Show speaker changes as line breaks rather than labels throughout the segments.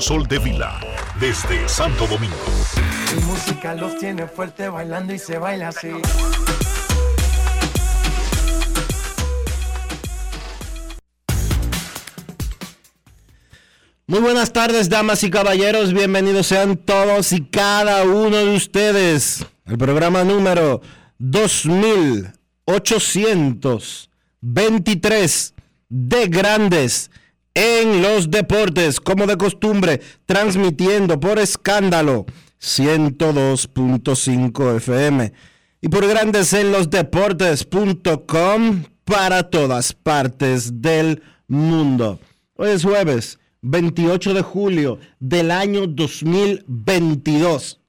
Sol de Vila, desde Santo Domingo.
Mi música los tiene fuerte bailando y se baila así.
Muy buenas tardes, damas y caballeros. Bienvenidos sean todos y cada uno de ustedes. El programa número 2823 de Grandes en los deportes, como de costumbre, transmitiendo por escándalo 102.5 FM y por grandes en los deportes.com para todas partes del mundo. Hoy es jueves 28 de julio del año 2022.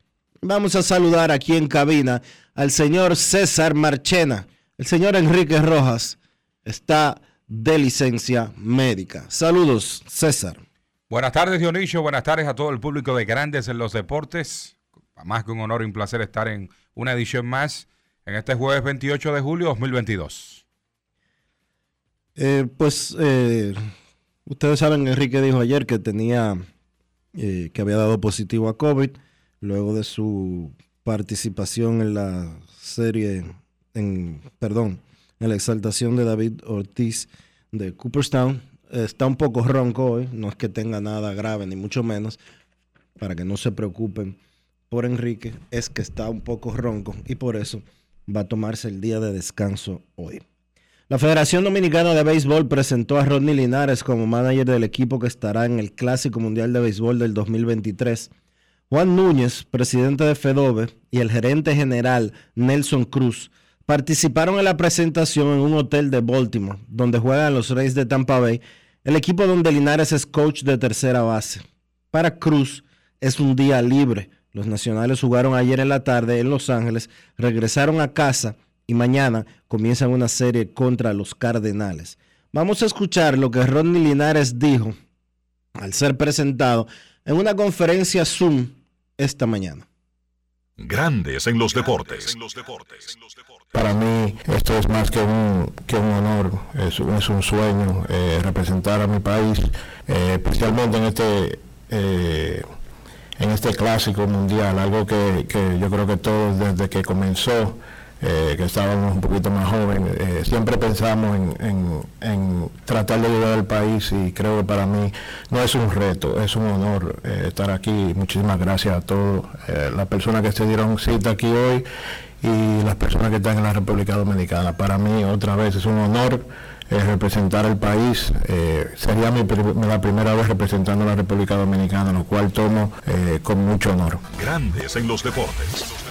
Vamos a saludar aquí en cabina al señor César Marchena. El señor Enrique Rojas está de licencia médica. Saludos, César.
Buenas tardes, Dionisio. Buenas tardes a todo el público de Grandes en los Deportes. Más que un honor y un placer estar en una edición más en este jueves 28 de julio 2022.
Eh, pues eh, ustedes saben, Enrique dijo ayer que tenía, eh, que había dado positivo a COVID luego de su participación en la serie, en, perdón, en la exaltación de David Ortiz de Cooperstown. Está un poco ronco hoy, no es que tenga nada grave, ni mucho menos, para que no se preocupen por Enrique, es que está un poco ronco y por eso va a tomarse el día de descanso hoy. La Federación Dominicana de Béisbol presentó a Rodney Linares como manager del equipo que estará en el Clásico Mundial de Béisbol del 2023. Juan Núñez, presidente de FEDOBE, y el gerente general Nelson Cruz participaron en la presentación en un hotel de Baltimore, donde juegan los Reyes de Tampa Bay, el equipo donde Linares es coach de tercera base. Para Cruz es un día libre. Los nacionales jugaron ayer en la tarde en Los Ángeles, regresaron a casa y mañana comienzan una serie contra los Cardenales. Vamos a escuchar lo que Rodney Linares dijo al ser presentado en una conferencia Zoom esta mañana.
Grandes en los deportes.
Para mí esto es más que un, que un honor, es, es un sueño eh, representar a mi país, eh, especialmente en este, eh, en este clásico mundial, algo que, que yo creo que todos desde que comenzó eh, que estábamos un poquito más jóvenes, eh, siempre pensamos en, en, tratar de ayudar al país y creo que para mí no es un reto, es un honor eh, estar aquí. Muchísimas gracias a todas las personas que se dieron cita aquí hoy y las personas que están en la República Dominicana. Para mí otra vez es un honor representar el país. sería mi, la primera vez representando a la República Dominicana, lo cual tomo con mucho honor.
Grandes en los deportes.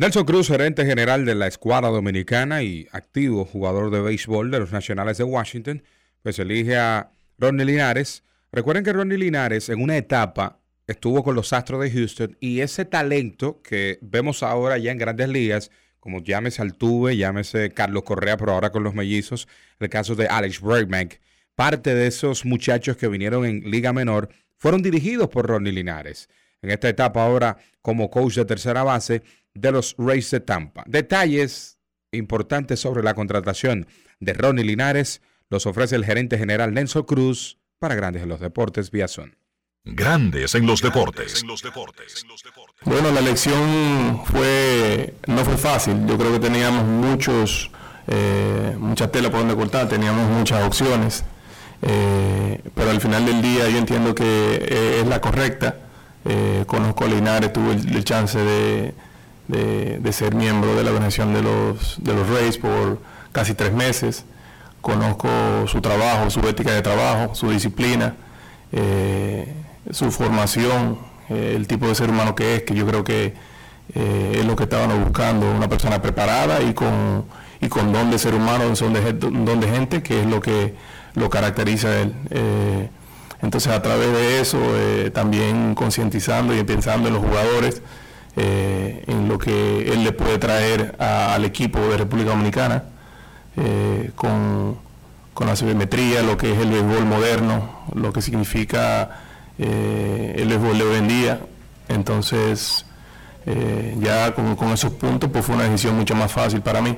Nelson Cruz, gerente general de la escuadra dominicana y activo jugador de béisbol de los Nacionales de Washington, pues elige a Ronnie Linares. Recuerden que Ronnie Linares en una etapa estuvo con los Astros de Houston y ese talento que vemos ahora ya en grandes ligas, como llámese Altuve, llámese Carlos Correa, pero ahora con los mellizos, el caso de Alex Bregman, parte de esos muchachos que vinieron en Liga Menor fueron dirigidos por Ronnie Linares. En esta etapa ahora como coach de tercera base, de los Rays de Tampa. Detalles importantes sobre la contratación de Ronnie Linares los ofrece el gerente general Nelson Cruz para Grandes en los Deportes vía
Grandes en los deportes.
Bueno, la elección fue no fue fácil. Yo creo que teníamos muchos eh, mucha tela por donde cortar, teníamos muchas opciones. Eh, pero al final del día yo entiendo que eh, es la correcta. Eh, conozco a Linares, tuve el, chance de, de, ser miembro de la organización de los, de los Rays por casi tres meses. Conozco su trabajo, su ética de trabajo, su disciplina su formación, eh, el tipo de ser humano que es, que yo creo que eh, es lo que estaban buscando, una persona preparada y con, y con don de ser humano, son de, don de gente, que es lo que lo caracteriza a él. Eh, entonces a través de eso, también concientizando y pensando en los jugadores, en lo que él le puede traer al equipo de República Dominicana, con, con la sabimetría, lo que es el béisbol moderno, lo que significa eh, el béisbol de hoy en día. Entonces, eh, ya con, esos puntos, pues fue una decisión mucho más fácil para mí.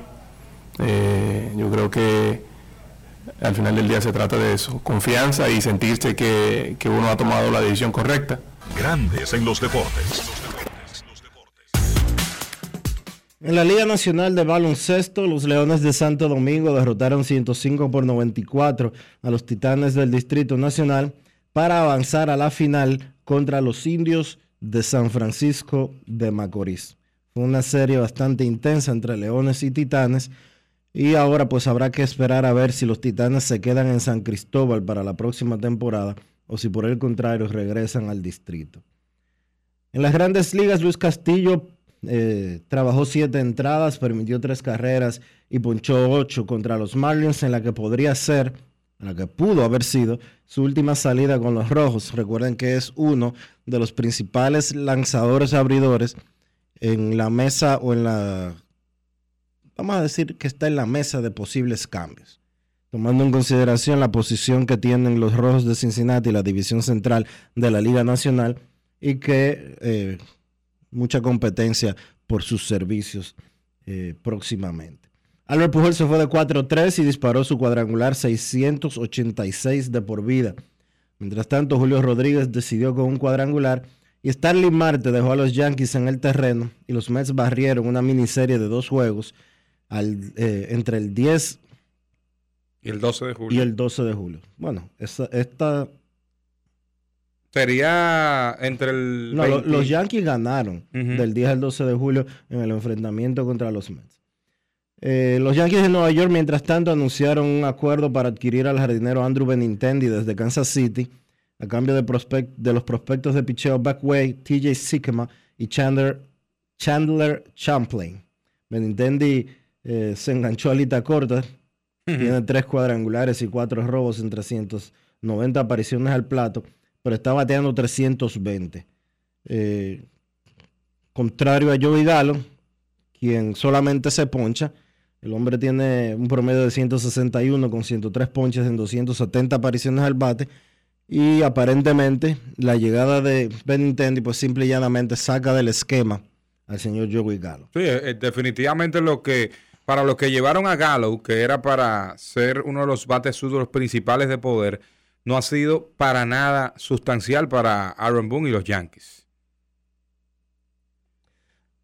Eh, yo creo que al final del día se trata de eso, confianza y sentirse que, que uno ha tomado la decisión correcta.
Grandes en los deportes.
En la Liga Nacional de Baloncesto, los Leones de Santo Domingo derrotaron 105 por 94 a los Titanes del Distrito Nacional para avanzar a la final contra los indios de San Francisco de Macorís. Fue una serie bastante intensa entre Leones y Titanes y ahora pues habrá que esperar a ver si los Titanes se quedan en San Cristóbal para la próxima temporada o si por el contrario regresan al distrito. En las grandes ligas, Luis Castillo eh, trabajó siete entradas, permitió tres carreras y ponchó ocho contra los Marlins en la que podría ser la que pudo haber sido su última salida con los Rojos. Recuerden que es uno de los principales lanzadores abridores en la mesa o en la... Vamos a decir que está en la mesa de posibles cambios. Tomando en consideración la posición que tienen los Rojos de Cincinnati, la división central de la Liga Nacional, y que eh, mucha competencia por sus servicios eh, próximamente. Albert Pujol se fue de 4-3 y disparó su cuadrangular 686 de por vida. Mientras tanto, Julio Rodríguez decidió con un cuadrangular y Starling Marte dejó a los Yankees en el terreno y los Mets barrieron una miniserie de dos juegos eh, entre el 10
y el 12 de julio.
Y el 12 de julio. Bueno, esta...
Sería entre el...
No, los Yankees ganaron del 10 al 12 de julio en el enfrentamiento contra los Mets. Eh, los Yankees de Nueva York, mientras tanto, anunciaron un acuerdo para adquirir al jardinero Andrew Benintendi desde Kansas City a cambio de, de los prospectos de picheo Backway, TJ Sikema y Chandler, Chandler Champlain. Benintendi eh, se enganchó a lita corta, tiene tres cuadrangulares y cuatro robos en 390 apariciones al plato, pero está bateando 320. Eh, contrario a Joey Gallo, quien solamente se poncha el hombre tiene un promedio de 161 con 103 ponches en 270 apariciones al bate. Y aparentemente la llegada de Benintendi pues simple y llanamente saca del esquema al señor Joey Gallo.
Sí, eh, definitivamente lo que para lo que llevaron a Gallo, que era para ser uno de los bates suyos principales de poder, no ha sido para nada sustancial para Aaron Boone y los Yankees.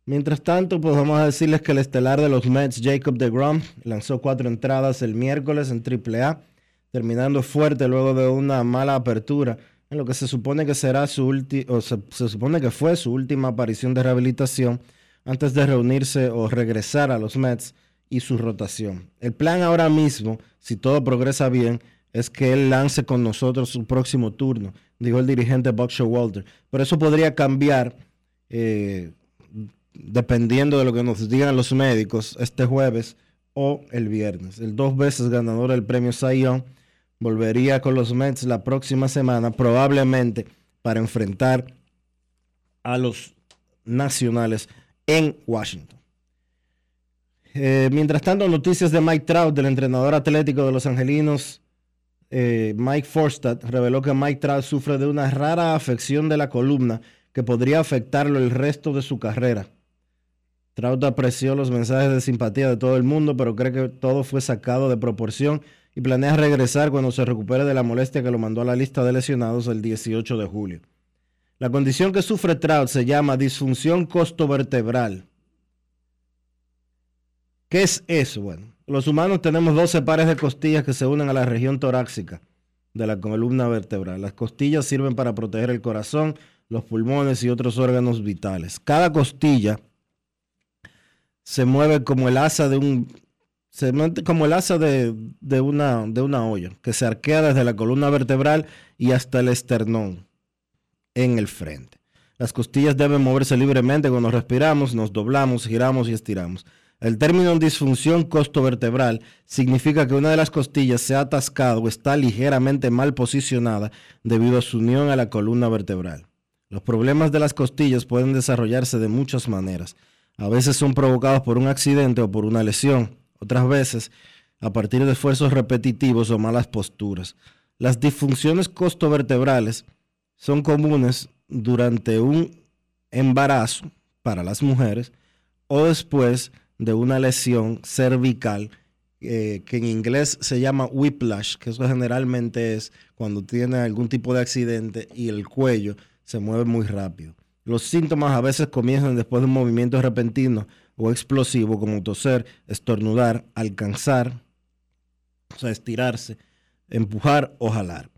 Mientras tanto, pues vamos a decirles que el estelar de los Mets, Jacob DeGrom, lanzó cuatro entradas el miércoles en AAA, terminando fuerte luego de una mala apertura, en lo que se supone que será su última, se, se supone que fue su última aparición de rehabilitación antes de reunirse o regresar a los Mets y su rotación. El plan ahora mismo, si todo progresa bien, es que él lance con nosotros su próximo turno, dijo el dirigente Buck Walter. Pero eso podría cambiar eh, dependiendo de lo que nos digan los médicos, este jueves o el viernes. El dos veces ganador del premio Sion volvería con los Mets la próxima semana, probablemente para enfrentar a los nacionales en Washington. Eh, mientras tanto, noticias de Mike Trout, del entrenador atlético de los Angelinos, eh, Mike Forstad, reveló que Mike Trout sufre de una rara afección de la columna que podría afectarlo el resto de su carrera. Trout apreció los mensajes de simpatía de todo el mundo, pero cree que todo fue sacado de proporción y planea regresar cuando se recupere de la molestia que lo mandó a la lista de lesionados el 18 de julio. La condición que sufre Trout se llama disfunción costovertebral. ¿Qué es eso? Bueno, los humanos tenemos 12 pares de costillas que se unen a la región torácica de la columna vertebral. Las costillas sirven para proteger el corazón, los pulmones y otros órganos vitales. Cada costilla se mueve como el asa de un como el asa de, una, de una olla que se arquea desde la columna vertebral y hasta el esternón en el frente. Las costillas deben moverse libremente cuando respiramos, nos doblamos, giramos y estiramos. El término disfunción costovertebral significa que una de las costillas se ha atascado o está ligeramente mal posicionada debido a su unión a la columna vertebral. Los problemas de las costillas pueden desarrollarse de muchas maneras. A veces son provocados por un accidente o por una lesión, otras veces a partir de esfuerzos repetitivos o malas posturas. Las disfunciones costovertebrales son comunes durante un embarazo para las mujeres o después de una lesión cervical eh, que en inglés se llama whiplash, que eso generalmente es cuando tiene algún tipo de accidente y el cuello se mueve muy rápido. Los síntomas a veces comienzan después de un movimiento repentino o explosivo como toser, estornudar, alcanzar, o sea, estirarse, empujar o jalar.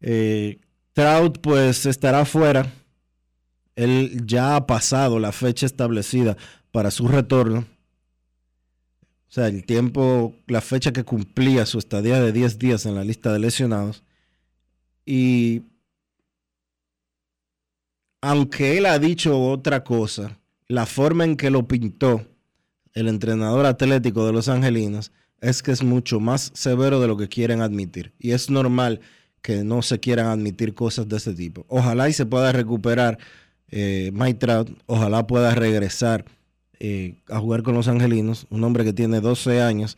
Eh, Trout pues estará fuera. Él ya ha pasado la fecha establecida para su retorno. O sea, el tiempo, la fecha que cumplía su estadía de 10 días en la lista de lesionados. Y aunque él ha dicho otra cosa, la forma en que lo pintó el entrenador atlético de los angelinos es que es mucho más severo de lo que quieren admitir. Y es normal que no se quieran admitir cosas de ese tipo. Ojalá y se pueda recuperar eh, Mike Trout, ojalá pueda regresar eh, a jugar con los angelinos, un hombre que tiene 12 años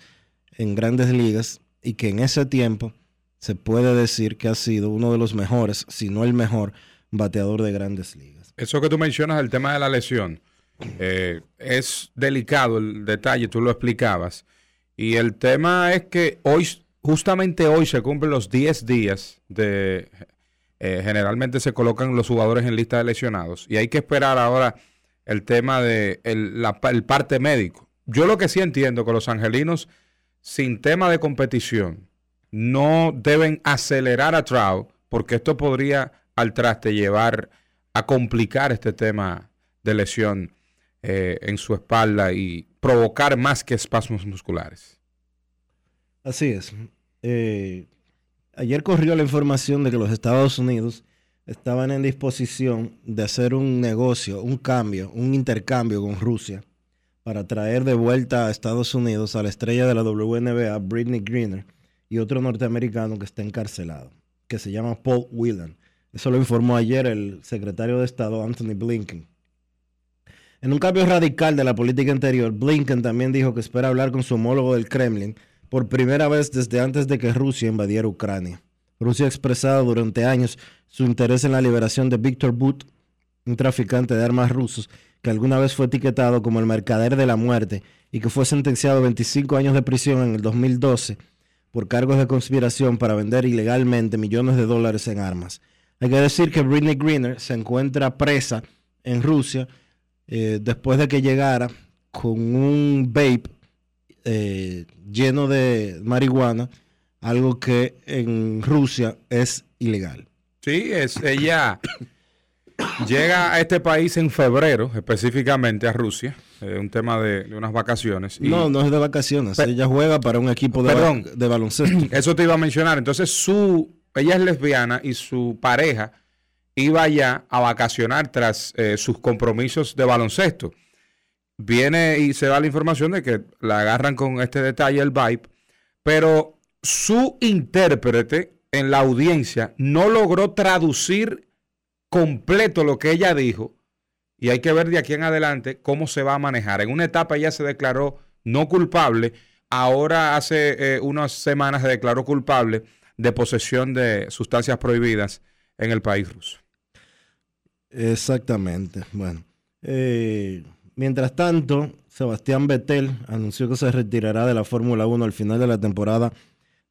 en grandes ligas y que en ese tiempo se puede decir que ha sido uno de los mejores, si no el mejor, bateador de grandes ligas.
Eso que tú mencionas, el tema de la lesión, eh, es delicado el detalle, tú lo explicabas. Y el tema es que hoy, justamente hoy se cumplen los 10 días de... Eh, generalmente se colocan los jugadores en lista de lesionados y hay que esperar ahora el tema de el, el parte médico. Yo lo que sí entiendo que los angelinos, sin tema de competición, no deben acelerar a Trout porque esto podría al traste llevar a complicar este tema de lesión eh, en su espalda y provocar más que espasmos musculares.
Así es. Eh, ayer corrió la información de que los Estados Unidos estaban en disposición de hacer un negocio, un cambio, un intercambio con Rusia para traer de vuelta a Estados Unidos a la estrella de la WNBA, Britney Greener, y otro norteamericano que está encarcelado, que se llama Paul Whelan. Eso lo informó ayer el secretario de Estado Anthony Blinken. En un cambio radical de la política interior, Blinken también dijo que espera hablar con su homólogo del Kremlin por primera vez desde antes de que Rusia invadiera Ucrania. Rusia ha expresado durante años su interés en la liberación de Víctor But, un traficante de armas rusos que alguna vez fue etiquetado como el mercader de la muerte y que fue sentenciado a 25 años de prisión en el 2012 por cargos de conspiración para vender ilegalmente millones de dólares en armas. Hay que decir que Britney Greener se encuentra presa en Rusia eh, después de que llegara con un vape eh, lleno de marihuana, algo que en Rusia es ilegal.
Sí, es ella llega a este país en febrero, específicamente a Rusia, eh, un tema de, unas vacaciones.
no, no es de vacaciones, ella juega para un equipo de, de baloncesto.
Eso te iba a mencionar. Entonces su ella es lesbiana y su pareja iba ya a vacacionar tras eh, sus compromisos de baloncesto. Viene y se da la información de que la agarran con este detalle, el vibe, pero su intérprete en la audiencia no logró traducir completo lo que ella dijo y hay que ver de aquí en adelante cómo se va a manejar. En una etapa ella se declaró no culpable, ahora hace eh, unas semanas se declaró culpable de posesión de sustancias prohibidas en el país ruso.
Exactamente. Bueno, eh, mientras tanto, Sebastián Vettel anunció que se retirará de la Fórmula 1 al final de la temporada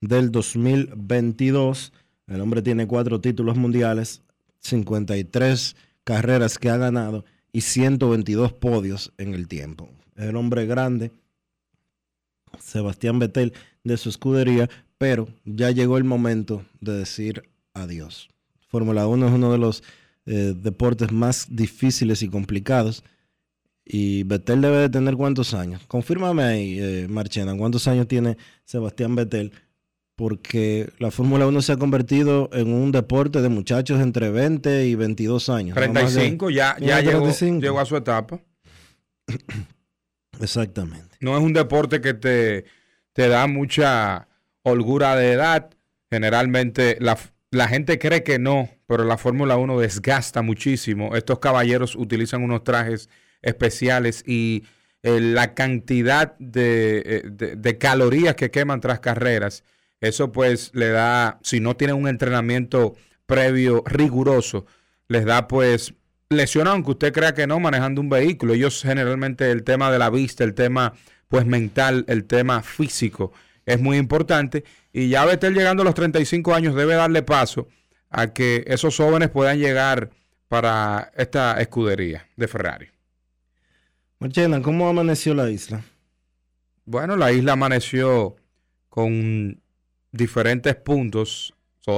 del 2022. El hombre tiene cuatro títulos mundiales, 53 carreras que ha ganado y 122 podios en el tiempo. el hombre grande, Sebastián Vettel, de su escudería, pero ya llegó el momento de decir adiós. Fórmula 1 es uno de los eh, deportes más difíciles y complicados. Y Vettel debe de tener cuántos años. Confírmame ahí, eh, Marchena, cuántos años tiene Sebastián Vettel. Porque la Fórmula 1 se ha convertido en un deporte de muchachos entre 20 y 22 años.
35, ya, ya llegó, llegó a su etapa.
Exactamente.
No es un deporte que te, te da mucha holgura de edad. Generalmente la, la gente cree que no, pero la Fórmula 1 desgasta muchísimo. Estos caballeros utilizan unos trajes especiales y eh, la cantidad eh, de, de, calorías que queman tras carreras, eso pues le da, si no tienen un entrenamiento previo riguroso, les da pues lesión, aunque usted crea que no, manejando un vehículo. Ellos generalmente el tema de la vista, el tema pues mental, el tema físico es muy importante y ya Vettel llegando a los 35 años debe darle paso a que esos jóvenes puedan llegar para esta escudería de Ferrari.
Marchena, ¿cómo amaneció la isla?
Bueno, la isla amaneció con diferentes puntos.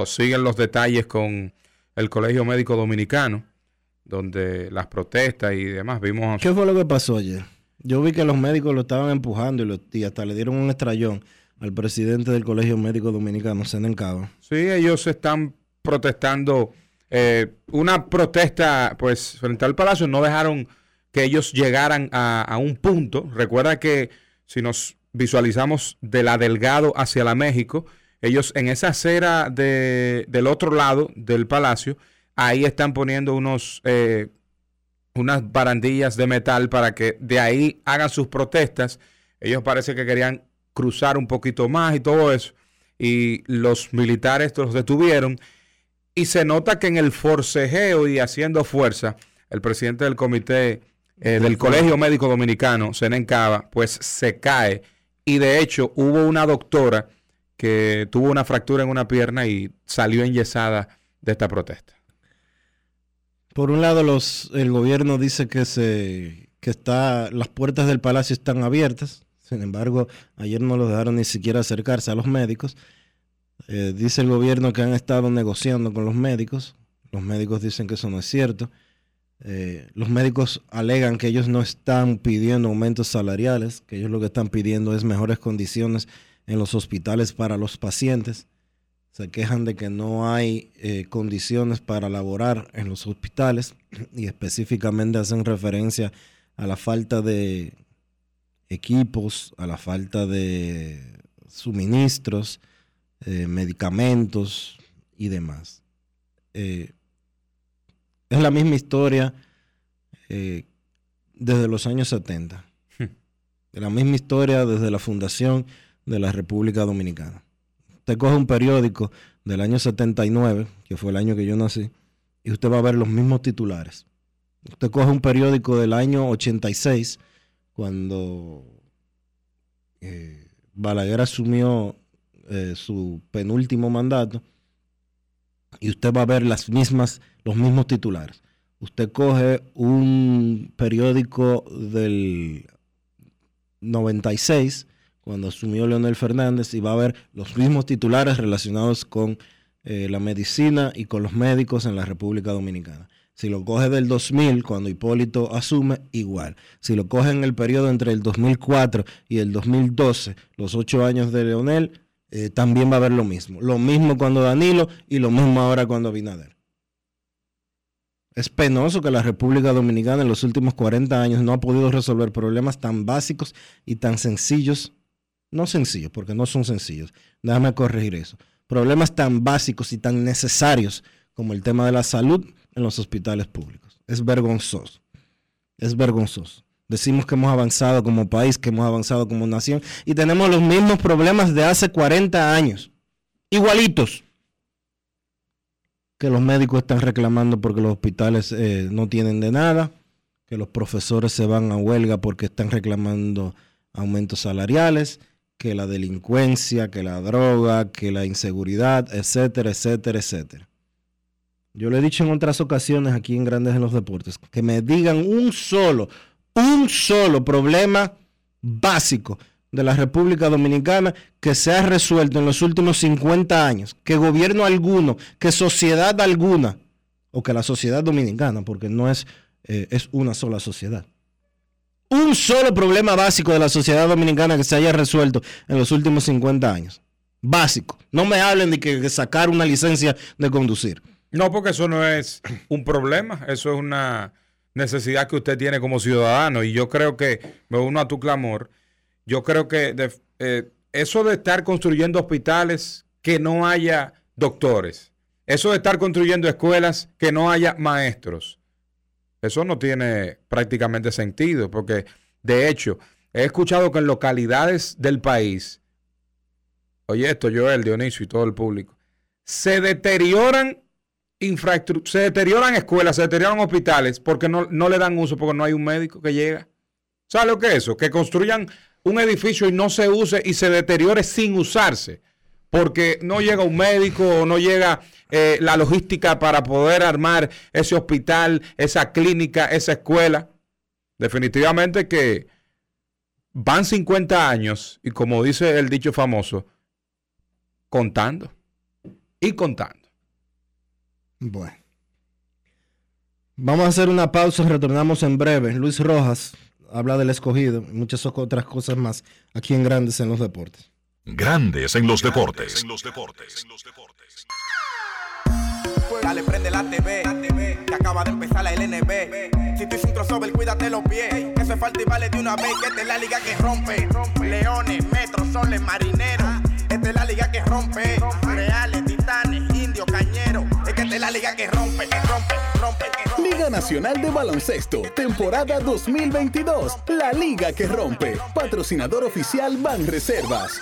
siguen los detalles con el Colegio Médico Dominicano, donde las protestas y demás vimos.
¿Qué fue lo que pasó ayer? Yo vi que los médicos lo estaban empujando y, y hasta le dieron un estrellón al presidente del Colegio Médico Dominicano, Cabo.
Sí, ellos están protestando eh, una protesta, pues frente al Palacio, no dejaron que ellos llegaran a, un punto. Recuerda que si nos visualizamos de la Delgado hacia la México, ellos en esa acera de, del otro lado del palacio, ahí están poniendo unos, eh, unas barandillas de metal para que de ahí hagan sus protestas. Ellos parece que querían cruzar un poquito más y todo eso. Y los militares los detuvieron. Y se nota que en el forcejeo y haciendo fuerza, el presidente del comité eh, del Colegio Médico Dominicano, Senencaba, pues se cae. Y de hecho hubo una doctora que tuvo una fractura en una pierna y salió enyesada de esta protesta.
Por un lado, el gobierno dice que se que está las puertas del palacio están abiertas sin embargo, ayer no los dejaron ni siquiera acercarse a los médicos. Eh, dice el gobierno que han estado negociando con los médicos. Los médicos dicen que eso no es cierto. Eh, los médicos alegan que ellos no están pidiendo aumentos salariales, que ellos lo que están pidiendo es mejores condiciones en los hospitales para los pacientes. Se quejan de que no hay eh, condiciones para laborar en los hospitales y específicamente hacen referencia a la falta de equipos, a la falta de suministros, eh, medicamentos y demás. Eh, es la misma historia eh, desde los años 70. Hmm. La misma historia desde la fundación de la República Dominicana. Usted coge un periódico del año 79, que fue el año que yo nací, y usted va a ver los mismos titulares. Usted coge un periódico del año 86 cuando eh, Balaguer asumió eh, su penúltimo mandato, y usted va a ver las mismas, los mismos titulares. Usted coge un periódico del 96, cuando asumió Leonel Fernández, y va a ver los mismos titulares relacionados con eh, la medicina y con los médicos en la República Dominicana. Si lo coge del 2000, cuando Hipólito asume, igual. Si lo coge en el periodo entre el 2004 y el 2012, los ocho años de Leonel, eh, también va a haber lo mismo. Lo mismo cuando Danilo y lo mismo ahora cuando Abinader. Es penoso que la República Dominicana en los últimos 40 años no ha podido resolver problemas tan básicos y tan sencillos. No sencillos, porque no son sencillos. Déjame corregir eso. Problemas tan básicos y tan necesarios como el tema de la salud en los hospitales públicos. Es vergonzoso. Es vergonzoso. Decimos que hemos avanzado como país, que hemos avanzado como nación y tenemos los mismos problemas de hace 40 años. Igualitos. Que los médicos están reclamando porque los hospitales eh, no tienen de nada, que los profesores se van a huelga porque están reclamando aumentos salariales, que la delincuencia, que la droga, que la inseguridad, etcétera, etcétera, etcétera. Yo le he dicho en otras ocasiones aquí en Grandes en los Deportes, que me digan un solo, un solo problema básico de la República Dominicana que se ha resuelto en los últimos 50 años, que gobierno alguno, que sociedad alguna, o que la sociedad dominicana, porque no es, eh, es una sola sociedad. Un solo problema básico de la sociedad dominicana que se haya resuelto en los últimos 50 años. Básico. No me hablen de que sacar una licencia de conducir.
No, porque eso no es un problema, eso es una necesidad que usted tiene como ciudadano. Y yo creo que, me uno a tu clamor, yo creo que eh, eso de estar construyendo hospitales que no haya doctores, eso de estar construyendo escuelas que no haya maestros, eso no tiene prácticamente sentido, porque de hecho, he escuchado que en localidades del país, oye esto, Joel, Dionisio y todo el público, se deterioran infraestructura, se deterioran escuelas, se deterioran hospitales porque no, no, le dan uso, porque no hay un médico que llega. ¿Sabe lo que es eso? Que construyan un edificio y no se use y se deteriore sin usarse, porque no llega un médico o no llega eh, la logística para poder armar ese hospital, esa clínica, esa escuela. Definitivamente que van 50 años y como dice el dicho famoso, contando y contando.
Bueno. Vamos a hacer una pausa, retornamos en breve. Luis Rojas habla del escogido y muchas otras cosas más aquí en Grandes en los Deportes.
Grandes en los Deportes. En los Deportes.
Dale, prende la TV, que acaba de empezar la LNB. Si tú hiciste un crossover, cuídate los pies. Que eso es falta y vale de una vez. Que esta es la liga que rompe. Leones, metros, soles, marineros. Esta es la liga que rompe. Reales, titanes, indios, cañeros. Es que esta es la liga que rompe, que rompe, rompe, que rompe.
Liga Nacional de Baloncesto, temporada 2022. La liga que rompe. Patrocinador oficial Banreservas.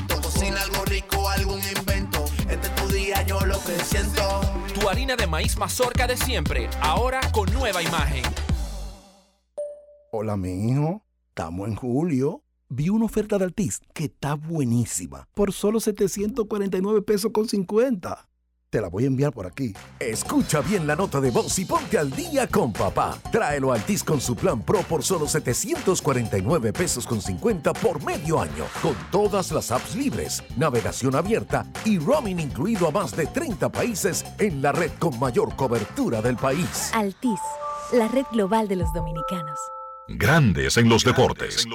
Cocina algo rico, algún invento. Este es tu día, yo lo que siento.
Tu harina de maíz mazorca de siempre, ahora con nueva imagen.
Hola, mi hijo. Estamos en julio. Vi una oferta de Altis que está buenísima. Por solo 749 pesos con 50. Te la voy a enviar por aquí.
Escucha bien la nota de voz y ponte al día con papá. Tráelo a Altis con su plan Pro por solo 749 pesos con 50 por medio año. Con todas las apps libres, navegación abierta y roaming incluido a más de 30 países en la red con mayor cobertura del país.
Altis, la red global de los dominicanos.
Grandes en los deportes.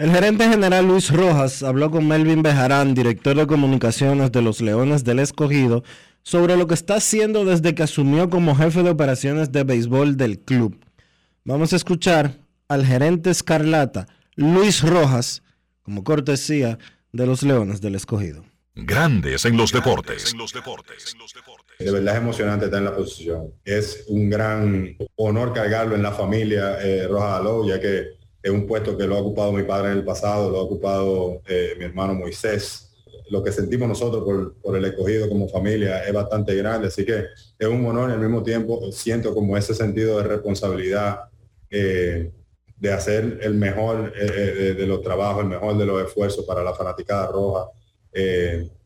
El gerente general Luis Rojas habló con Melvin Bejarán, director de comunicaciones de los Leones del Escogido, sobre lo que está haciendo desde que asumió como jefe de operaciones de béisbol del club. Vamos a escuchar al gerente escarlata Luis Rojas como cortesía de los Leones del Escogido.
Grandes en los deportes.
De verdad es emocionante estar en la posición. Es un gran honor cargarlo en la familia eh, Rojas Alou, ya que es un puesto que lo ha ocupado mi padre en el pasado, lo ha ocupado eh, mi hermano Moisés. Lo que sentimos nosotros por, por, el escogido como familia es bastante grande, así que es un honor y al mismo tiempo siento como ese sentido de responsabilidad eh, de hacer el mejor eh, de, los trabajos, el mejor de los esfuerzos para la fanaticada roja,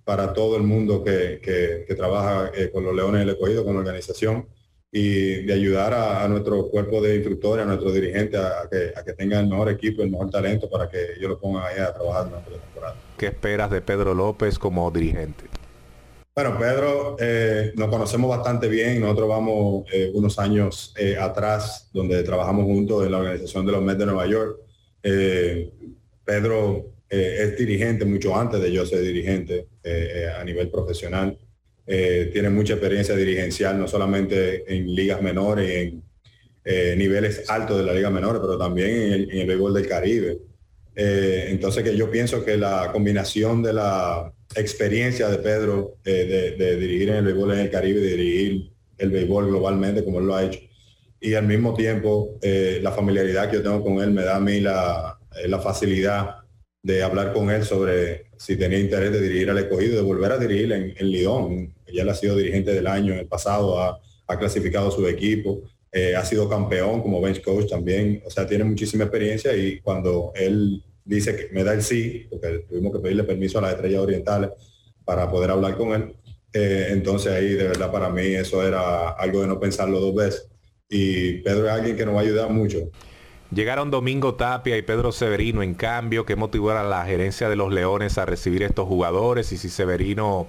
para todo el mundo que, que, que trabaja con los Leones del Escogido, con la organización y de ayudar a, a, nuestro cuerpo de instructores, a nuestros dirigentes a, a, que, a que tengan el mejor equipo, el mejor talento para que ellos lo pongan ahí a trabajar durante la temporada.
¿Qué esperas de Pedro López como dirigente?
Bueno, Pedro, eh, nos conocemos bastante bien. Nosotros vamos eh, unos años eh, atrás, donde trabajamos juntos en la organización de los Mets de Nueva York. Pedro es dirigente mucho antes de yo ser dirigente a nivel profesional. Eh, tiene mucha experiencia dirigencial, no solamente en ligas menores, en eh, niveles altos de la liga menores, pero también en el, béisbol del Caribe. Eh, entonces que yo pienso que la combinación de la experiencia de Pedro de, dirigir en el béisbol en el Caribe, de dirigir el béisbol globalmente como él lo ha hecho, y al mismo tiempo la familiaridad que yo tengo con él me da a mí la, facilidad de hablar con él sobre si tenía interés de dirigir al escogido, de volver a dirigir en, en Lyon. Ya él ha sido dirigente del año, en el pasado ha, ha clasificado su equipo, eh, ha sido campeón como bench coach también, o sea, tiene muchísima experiencia y cuando él dice que me da el sí, porque tuvimos que pedirle permiso a las estrellas orientales para poder hablar con él, eh, entonces ahí de verdad para mí eso era algo de no pensarlo dos veces. Y Pedro es alguien que nos va a ayudar mucho.
Llegaron Domingo Tapia y Pedro Severino en cambio, que motivó a la gerencia de los Leones a recibir estos jugadores y si Severino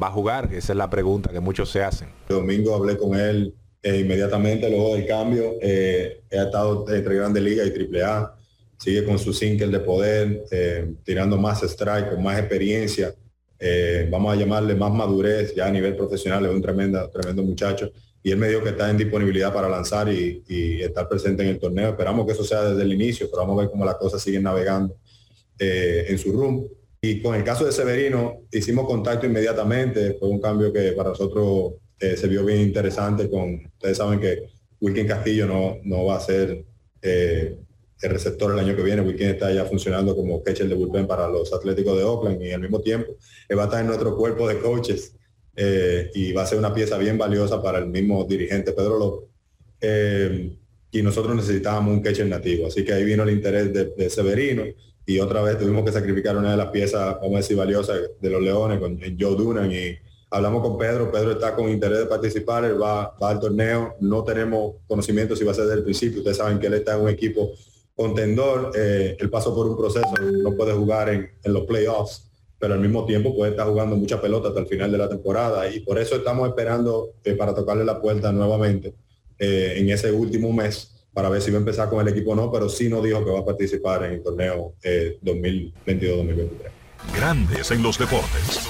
va a jugar, esa es la pregunta que muchos se hacen.
Domingo hablé con él eh, inmediatamente luego del cambio, eh, ha estado entre Grande Liga y Triple A, sigue con su single de poder, eh, tirando más strike, con más experiencia, eh, vamos a llamarle más madurez ya a nivel profesional, es un tremendo, tremendo muchacho y él me dijo que está en disponibilidad para lanzar y, y, estar presente en el torneo. Esperamos que eso sea desde el inicio, pero vamos a ver cómo las cosas siguen navegando eh, en su rumbo. Y con el caso de Severino, hicimos contacto inmediatamente, fue un cambio que para nosotros eh, se vio bien interesante. Con, ustedes saben que Wilkin Castillo no, no va a ser eh, el receptor el año que viene. Wilkin está ya funcionando como catcher de bullpen para los Atléticos de Oakland y al mismo tiempo va a estar en nuestro cuerpo de coaches eh, y va a ser una pieza bien valiosa para el mismo dirigente Pedro López. Y nosotros necesitábamos un catcher nativo, así que ahí vino el interés de, Severino y otra vez tuvimos que sacrificar una de las piezas, vamos a decir, valiosas de los Leones con Joe Dunan y hablamos con Pedro, Pedro está con interés de participar, él va, va al torneo, no tenemos conocimiento si va a ser desde el principio, ustedes saben que él está en un equipo contendor, eh, él pasó por un proceso, no puede jugar en, en los playoffs, pero al mismo tiempo puede estar jugando mucha pelota hasta el final de la temporada y por eso estamos esperando eh, para tocarle la puerta nuevamente eh, en ese último mes para ver si va a empezar con el equipo o no, pero sí nos dijo que va a participar en el torneo eh, 2022-2023.
Grandes en los deportes.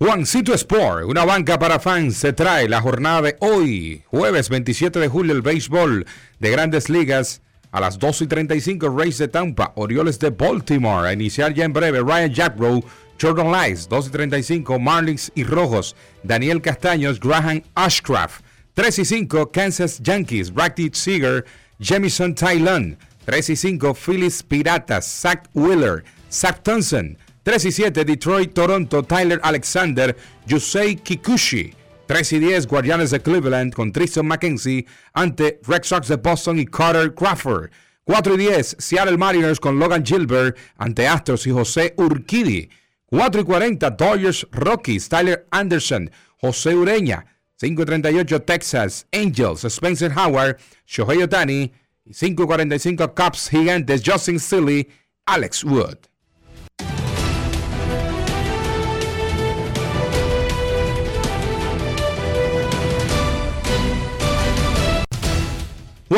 Juancito Sport, una banca para fans, se trae la jornada de hoy, jueves 27 de julio, el béisbol de grandes ligas. A las 2 y 35, Rays de Tampa, Orioles de Baltimore. A iniciar ya en breve, Ryan Jackrow, Jordan Lights, 2 y 35, Marlins y Rojos. Daniel Castaños, Graham Ashcraft. 3 y 5, Kansas Yankees, Brady Seager, Jamison Tylon. 3 y 5, Phillies Piratas, Zach Wheeler, Zach Thompson. 3 y 7, Detroit, Toronto, Tyler Alexander, Yusei Kikuchi. 3 y 10, Guardianes de Cleveland con Tristan McKenzie ante Red Sox de Boston y Carter Crawford. 4 y 10, Seattle Mariners con Logan Gilbert ante Astros y José Urquidi. 4 y 40, Dodgers Rockies, Tyler Anderson, José Ureña. 5 y 38, Texas Angels, Spencer Howard, Shohei Otani. Y 5 y 45, Cubs Gigantes, Justin Silly, Alex Wood.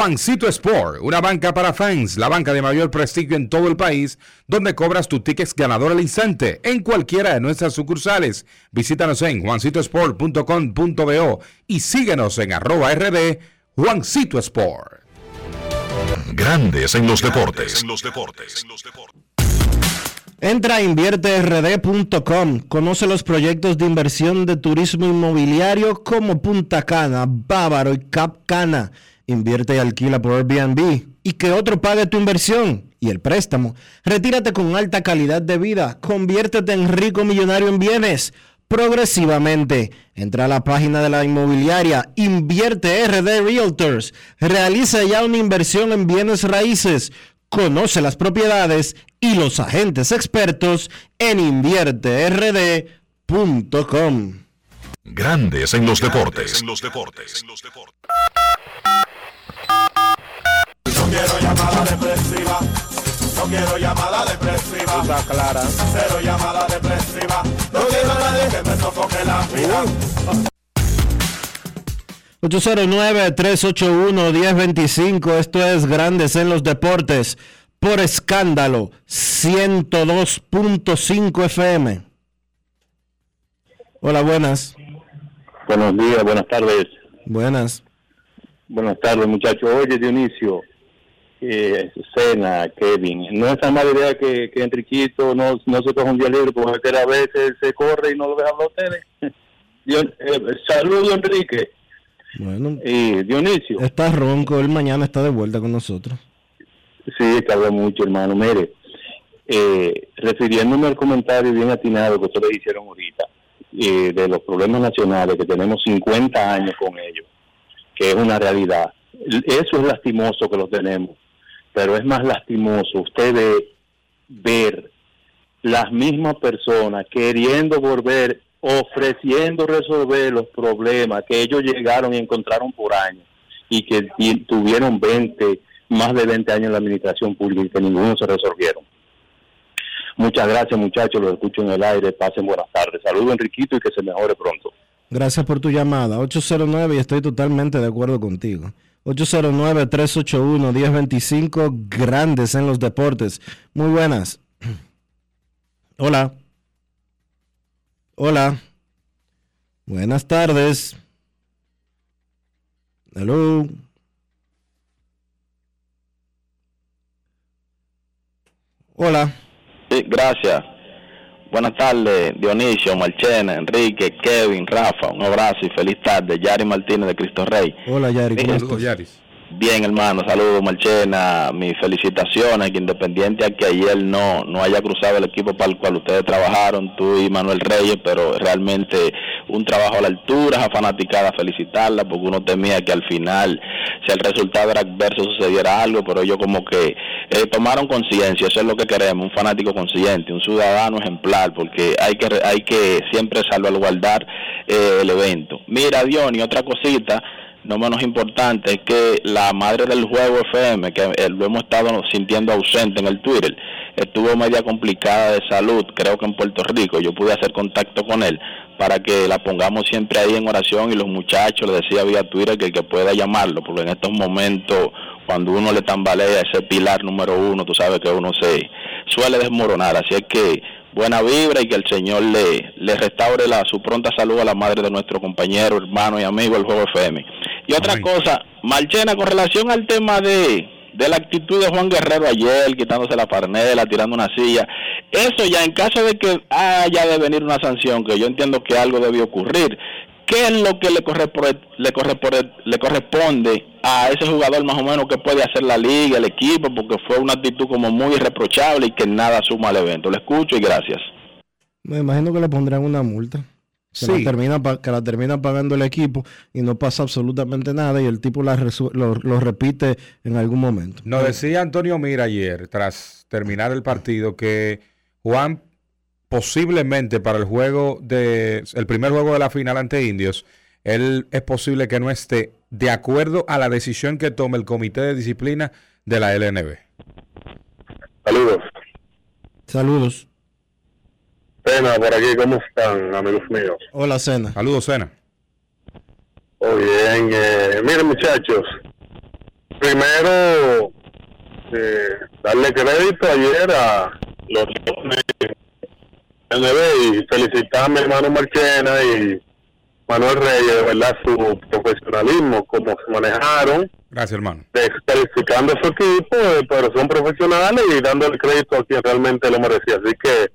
Juancito Sport, una banca para fans, la banca de mayor prestigio en todo el país, donde cobras tu tickets ganador al instante en cualquiera de nuestras sucursales. Visítanos en juancitosport.com.bo y síguenos en arroba rd Juancito Sport.
Grandes en los deportes.
Entra a invierterd.com, conoce los proyectos de inversión de turismo inmobiliario como Punta Cana, Bávaro y Cap Cana. Invierte y alquila por Airbnb y que otro pague tu inversión y el préstamo. Retírate con alta calidad de vida. Conviértete en rico millonario en bienes progresivamente. Entra a la página de la inmobiliaria Invierte RD Realtors. Realiza ya una inversión en bienes raíces. Conoce las propiedades y los agentes expertos en invierterd.com.
Grandes en los deportes. En los deportes.
No quiero llamada depresiva. No quiero llamada depresiva.
Está clara.
Cero llamada depresiva. No quiero a nadie que me sofoque la vida.
809-381-1025. Esto es Grandes en los Deportes por escándalo 102.5 FM. Hola, buenas.
Buenos días, buenas tardes.
Buenas.
Buenas tardes, muchachos. Oye, Dionisio, eh, Cena, Kevin, no es la mala idea que, que Enriquito no, no se coja un día libre porque a veces se corre y no lo dejan a ustedes. Dion, eh, saludos, Enrique.
Bueno,
Y Dionisio.
está ronco, él mañana está de vuelta con nosotros.
Sí, tarda mucho, hermano. Mire, eh, refiriéndome al comentario bien atinado que ustedes hicieron ahorita, eh, de los problemas nacionales, que tenemos 50 años con ellos, que es una realidad. Eso es lastimoso que lo tenemos, pero es más lastimoso ustedes ver las mismas personas queriendo volver, ofreciendo resolver los problemas que ellos llegaron y encontraron por años y que tuvieron 20, más de 20 años en la administración pública y que ninguno se resolvieron. Muchas gracias muchachos, los escucho en el aire, pasen buenas tardes. Saludos Enriquito y que se mejore pronto.
Gracias por tu llamada. 809 y estoy totalmente de acuerdo contigo. 809-381-1025, grandes en los deportes. Muy buenas. Hola. Hola. Buenas tardes. Hello. Hola.
Sí, gracias. Buenas tardes, Dionisio, Marchena, Enrique, Kevin, Rafa. Un abrazo y feliz tarde. Yari Martínez de Cristo Rey.
Hola, Yari. ¿cómo
Mire,
estás?
Bien, hermano, saludos, Marchena. Mis felicitaciones, que independiente a que ayer no, no haya cruzado el equipo para el cual ustedes trabajaron, tú y Manuel Reyes, pero realmente un trabajo a la altura, esa fanaticada, felicitarla, porque uno temía que al final, si el resultado era adverso, sucediera algo, pero ellos como que eh, tomaron conciencia, eso es lo que queremos, un fanático consciente, un ciudadano ejemplar, porque hay que, hay que siempre salvaguardar eh, el evento. Mira, Diony, otra cosita no menos importante es que la madre del juego FM, que eh, lo hemos estado sintiendo ausente en el Twitter, estuvo media complicada de salud, creo que en Puerto Rico. Yo pude hacer contacto con él para que la pongamos siempre ahí en oración y los muchachos le decía vía Twitter que que pueda llamarlo, porque en estos momentos cuando uno le tambalea ese pilar número uno, tú sabes que uno se suele desmoronar. Así es que buena vibra y que el Señor le, le restaure la, su pronta salud a la madre de nuestro compañero, hermano y amigo el Juego FM. Y otra cosa, Marchena, con relación al tema de, de la actitud de Juan Guerrero ayer, quitándose la parnela, tirando una silla, eso ya en caso de que haya de venir una sanción, que yo entiendo que algo debe ocurrir, ¿qué es lo que le corresponde, le corresponde, le corresponde a ese jugador más o menos que puede hacer la liga, el equipo, porque fue una actitud como muy irreprochable y que nada suma al evento? Le escucho y gracias.
Me imagino que le pondrán una multa. Que,
Sí.
la termina, pa- que la termina pagando el equipo y no pasa absolutamente nada y el tipo la resu- lo, lo repite en algún momento.
Nos decía Antonio Mira ayer, tras terminar el partido, que Juan posiblemente para el juego de el primer juego de la final ante Indios, él es posible que no esté de acuerdo a la decisión que tome el comité de disciplina de la LNB.
Saludos.
Saludos.
Pena, por aquí, ¿cómo están, amigos míos?
Hola, Cena.
Saludos, Cena.
Oh, bien. Eh, miren, muchachos. Primero, eh, darle crédito ayer a los NB y felicitar a mi hermano Marchena y Manuel Reyes, de verdad, su profesionalismo, cómo se manejaron,
Gracias, hermano.
descalificando a su equipo, eh, pero son profesionales y dándole crédito a quien realmente lo merecía. Así que,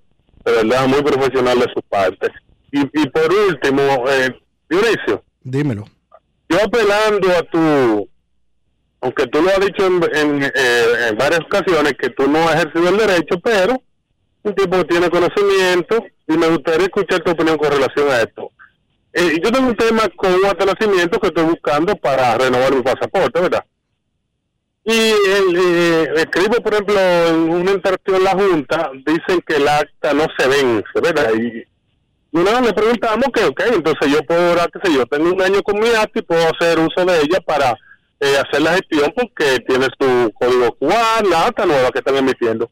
de verdad, muy profesional de su parte. Y, y por último, eh, Dionisio,
Dímelo.
yo apelando a tu, aunque tú lo has dicho en, en, eh, en varias ocasiones que tú no has ejercido el derecho, pero un tipo que tiene conocimiento y me gustaría escuchar tu opinión con relación a esto. Eh, yo tengo un tema con un nacimiento que estoy buscando para renovar mi pasaporte, ¿verdad? Y el, eh, escribo, por ejemplo, en una interacción en la Junta, dicen que el acta no se vence, ¿verdad? Y y vez le preguntamos que, ok, entonces yo puedo, qué sé yo, tengo un año con mi acta y puedo hacer uso de ella para eh, hacer la gestión porque tiene su código QR, la acta nueva que están emitiendo.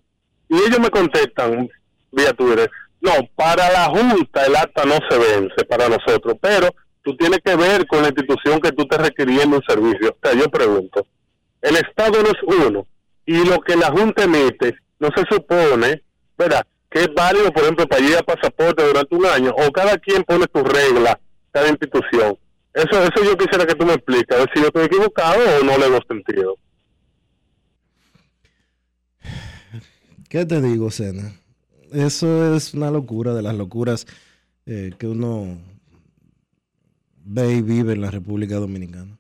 Y ellos me contestan vía Twitter, no, para la Junta el acta no se vence para nosotros, pero
tú tienes que ver con la institución que tú estás requiriendo un servicio. O sea, yo pregunto, el Estado no es uno y lo que la Junta emite no se supone, ¿verdad? Que es válido, por ejemplo, para ir a pasaporte durante un año o cada quien pone sus reglas, cada institución. Eso, eso yo quisiera que tú me expliques, a ver si yo estoy equivocado o no le doy sentido.
¿Qué te digo, Sena? Eso es una locura de las locuras eh, que uno ve y vive en la República Dominicana.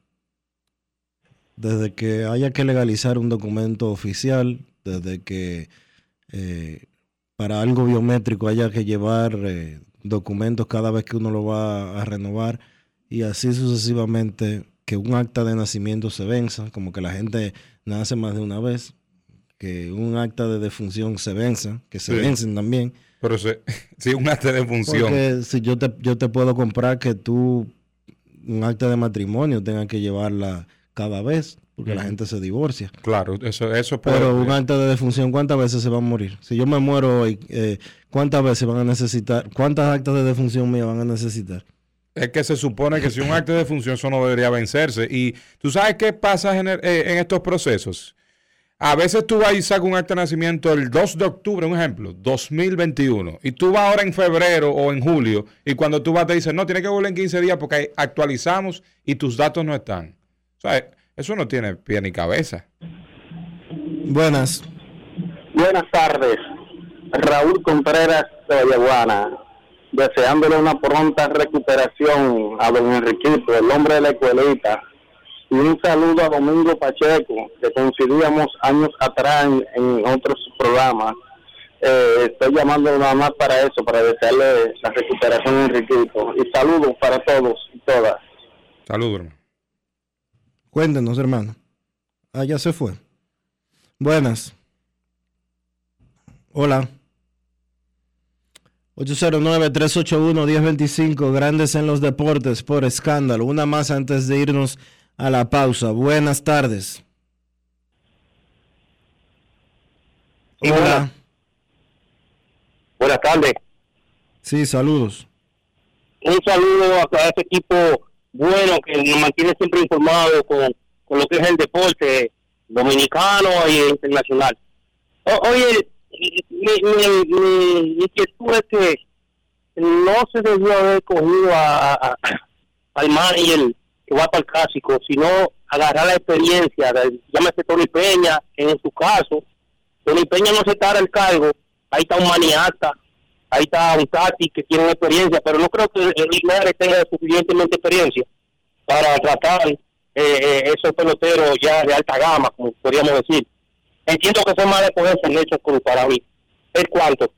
Desde que haya que legalizar un documento oficial, desde que eh, para algo biométrico haya que llevar eh, documentos cada vez que uno lo va a renovar y así sucesivamente, que un acta de nacimiento se venza, como que la gente nace más de una vez, que un acta de defunción se venza, que se
Sí.
vencen también.
Pero sí, sí, un acta de función.
Porque si yo te, yo te puedo comprar que tú un acta de matrimonio tengas que llevarla cada vez, porque la gente se divorcia.
Claro, eso, eso puede-
Pero un acta de defunción, ¿cuántas veces se va a morir? Si yo me muero hoy, eh, ¿cuántas veces van a necesitar? ¿Cuántas actas de defunción mías van a necesitar?
Es que se supone que si un acto de función eso no debería vencerse. Y tú sabes qué pasa en, el- eh, en estos procesos. A veces tú vas y sacas un acto de nacimiento el 2 de octubre, un ejemplo, 2021. Y tú vas ahora en febrero o en julio. Y cuando tú vas te dicen, no, tiene que volver en 15 días porque actualizamos y tus datos no están. O sea, eso no tiene pie ni cabeza.
Buenas.
Buenas tardes. Raúl Contreras de Vallaguana. Deseándole una pronta recuperación a don Enriquito, el hombre de la escuelita. Y un saludo a Domingo Pacheco, que coincidíamos años atrás en, en otros programas. Eh, estoy llamando nada más para eso, para desearle la recuperación a Enriquito. Y saludos para todos y todas.
Saludos, hermano.
Cuéntenos, hermano. Ah, ya se fue. Buenas. Hola. 809-381-1025, Grandes en los Deportes por escándalo. Una más antes de irnos a la pausa. Buenas tardes. Hola.
Buenas tardes.
Sí, saludos.
un saludo a, a ese equipo bueno que nos mantiene siempre informados con, con lo que es el deporte dominicano y internacional. O- oye, mi, mi, mi inquietud es que no se debió haber cogido a, a- al manager que va para el clásico, sino agarrar la experiencia, de, llámese Tony Peña, en su caso, Tony Peña no se al cargo, ahí está un maniata, ahí está un Tati que tiene experiencia, pero no creo que el Linares tenga suficientemente experiencia para tratar eh, eh, esos peloteros ya de alta gama, como podríamos decir. Entiendo que fue más de ponerse en Nelson Cruz para mí. ¿Es cuánto?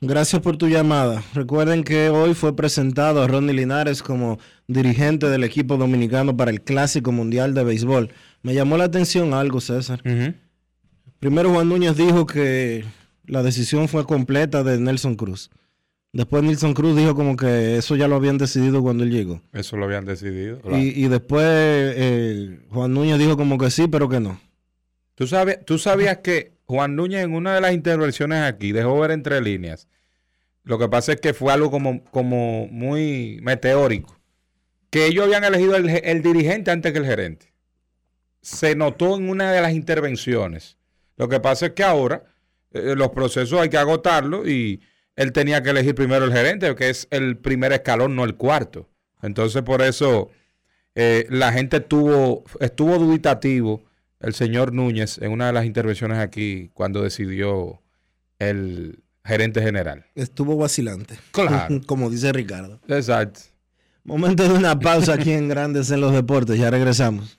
Gracias por tu llamada. Recuerden que hoy fue presentado a Ronnie Linares como dirigente del equipo dominicano para el Clásico Mundial de Béisbol. Me llamó la atención algo, César. Primero Juan Núñez dijo que la decisión fue completa de Nelson Cruz. Después Nelson Cruz dijo como que eso ya lo habían decidido cuando él llegó.
Eso lo habían decidido.
Y, y después eh, Juan Núñez dijo como que sí, pero que no.
¿Tú, sabes, tú sabías que Juan Núñez en una de las intervenciones aquí dejó ver entre líneas. Lo que pasa es que fue algo como, como muy meteórico. Que ellos habían elegido el, el dirigente antes que el gerente. Se notó en una de las intervenciones. Lo que pasa es que ahora eh, los procesos hay que agotarlos y él tenía que elegir primero el gerente, que es el primer escalón, no el cuarto. Entonces, por eso eh, la gente tuvo, estuvo dubitativo el señor Núñez en una de las intervenciones aquí cuando decidió el gerente general.
Estuvo vacilante.
Claro.
como dice Ricardo.
Exacto.
Momento de una pausa aquí en Grandes en los Deportes. Ya regresamos.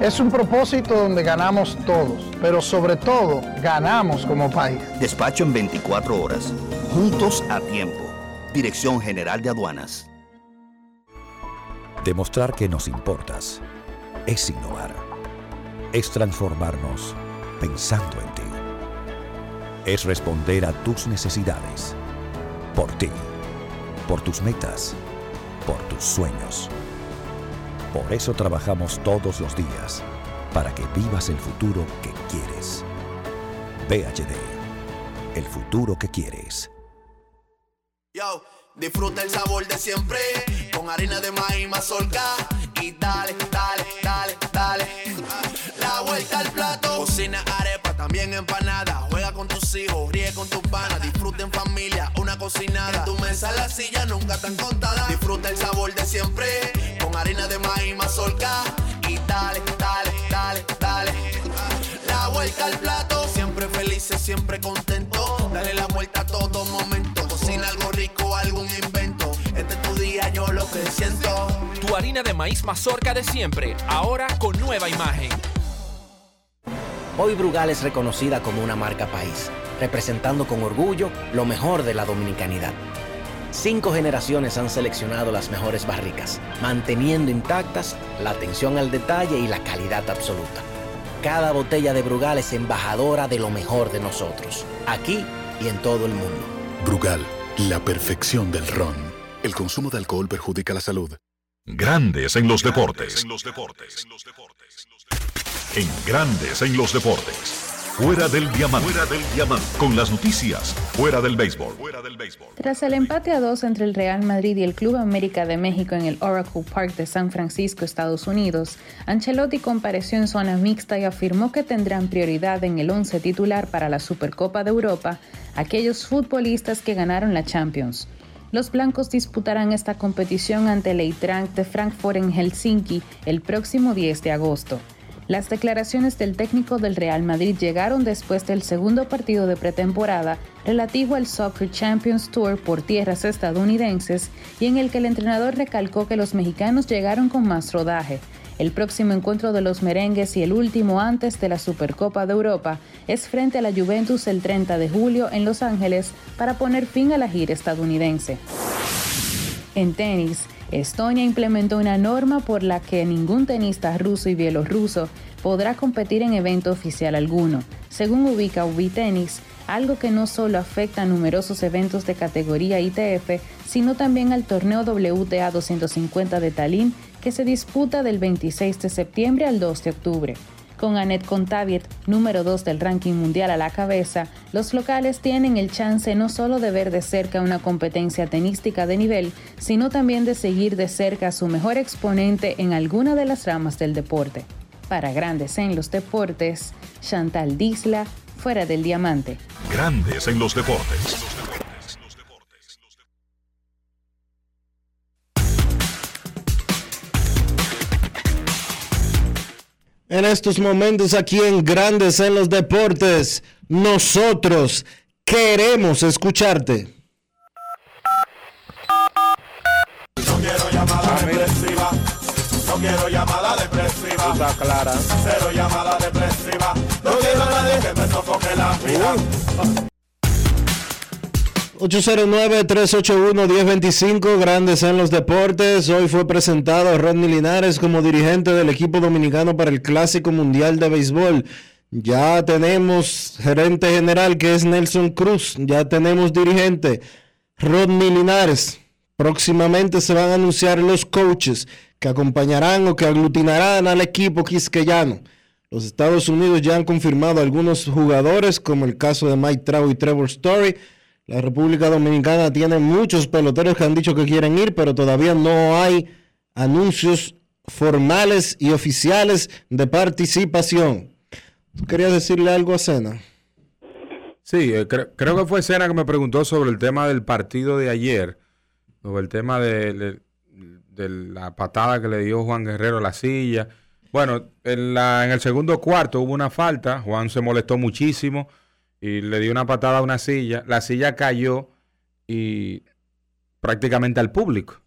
Es un propósito donde ganamos todos, pero sobre todo ganamos como país.
Despacho en 24 horas, juntos a tiempo. Dirección General de Aduanas.
Demostrar que nos importas es innovar. Es transformarnos pensando en ti. Es responder a tus necesidades. Por ti. Por tus metas. Por tus sueños. Por eso trabajamos todos los días. Para que vivas el futuro que quieres. VHD. El futuro que quieres.
Yo, disfruta el sabor de siempre con harina de maíz mazorca y dale, dale, dale, dale. La vuelta al plato, cocina arepa, también empanada. Juega con tus hijos, ríe con tus panas, disfruta en familia, una cocinada. En tu mesa la silla nunca tan contada. Disfruta el sabor de siempre con harina de maíz mazorca y dale, dale, dale, dale. La vuelta al plato, siempre felices, siempre contento. Dale la vuelta a todo momento. Cocina algo rico, algún invento. Este es tu día, yo lo que siento.
Tu harina de maíz mazorca de siempre, ahora con nueva imagen.
Hoy Brugal es reconocida como una marca país, representando con orgullo lo mejor de la dominicanidad. Cinco generaciones han seleccionado las mejores barricas, manteniendo intactas la atención al detalle y la calidad absoluta. Cada botella de Brugal es embajadora de lo mejor de nosotros, aquí y en todo el mundo.
Brugal, la perfección del ron. El consumo de alcohol perjudica la salud.
Grandes en los deportes. En Grandes en los deportes. Fuera del diamante. Fuera del diamante. Con las noticias. Fuera del béisbol.
Tras el empate a dos entre el Real Madrid y el Club América de México en el Oracle Park de San Francisco, Estados Unidos, Ancelotti compareció en zona mixta y afirmó que tendrán prioridad en el once titular para la Supercopa de Europa aquellos futbolistas que ganaron la Champions. Los blancos disputarán esta competición ante el Eintracht de Frankfurt en Helsinki el próximo 10 de agosto. Las declaraciones del técnico del Real Madrid llegaron después del segundo partido de pretemporada relativo al Soccer Champions Tour por tierras estadounidenses y en el que el entrenador recalcó que los mexicanos llegaron con más rodaje. El próximo encuentro de los merengues y el último antes de la Supercopa de Europa es frente a la Juventus el 30 de julio en Los Ángeles para poner fin a la gira estadounidense. En tenis, Estonia implementó una norma por la que ningún tenista ruso y bielorruso podrá competir en evento oficial alguno, según ubica Ubitennis, algo que no solo afecta a numerosos eventos de categoría ITF, sino también al torneo WTA 250 de Tallinn, que se disputa del 26 de septiembre al 2 de octubre. Con Annette Contaviet, número 2 del ranking mundial a la cabeza, los locales tienen el chance no solo de ver de cerca una competencia tenística de nivel, sino también de seguir de cerca a su mejor exponente en alguna de las ramas del deporte. Para Grandes en los Deportes, Chantal Disla, fuera del diamante.
Grandes en los deportes.
En estos momentos aquí en Grandes en los Deportes, nosotros queremos escucharte.
No quiero llamada depresiva. No quiero llamada depresiva.
Está clara.
Cero llamada depresiva. No quiero a nadie que me sofoque la vida.
809-381-1025, Grandes en los Deportes. Hoy fue presentado Rodney Linares como dirigente del equipo dominicano para el Clásico Mundial de Béisbol. Ya tenemos gerente general que es Nelson Cruz. Ya tenemos dirigente Rodney Linares. Próximamente se van a anunciar los coaches que acompañarán o que aglutinarán al equipo quisqueyano. Los Estados Unidos ya han confirmado algunos jugadores, como el caso de Mike Trout y Trevor Story. La República Dominicana tiene muchos peloteros que han dicho que quieren ir, pero todavía no hay anuncios formales y oficiales de participación. ¿Tú querías decirle algo a Sena?
Sí, eh, cre- creo que fue Sena que me preguntó sobre el tema del partido de ayer, sobre el tema de la patada que le dio Juan Guerrero a la silla. Bueno, en, la, en el segundo cuarto hubo una falta. Juan se molestó muchísimo y le dio una patada a una silla. La silla cayó y prácticamente al público.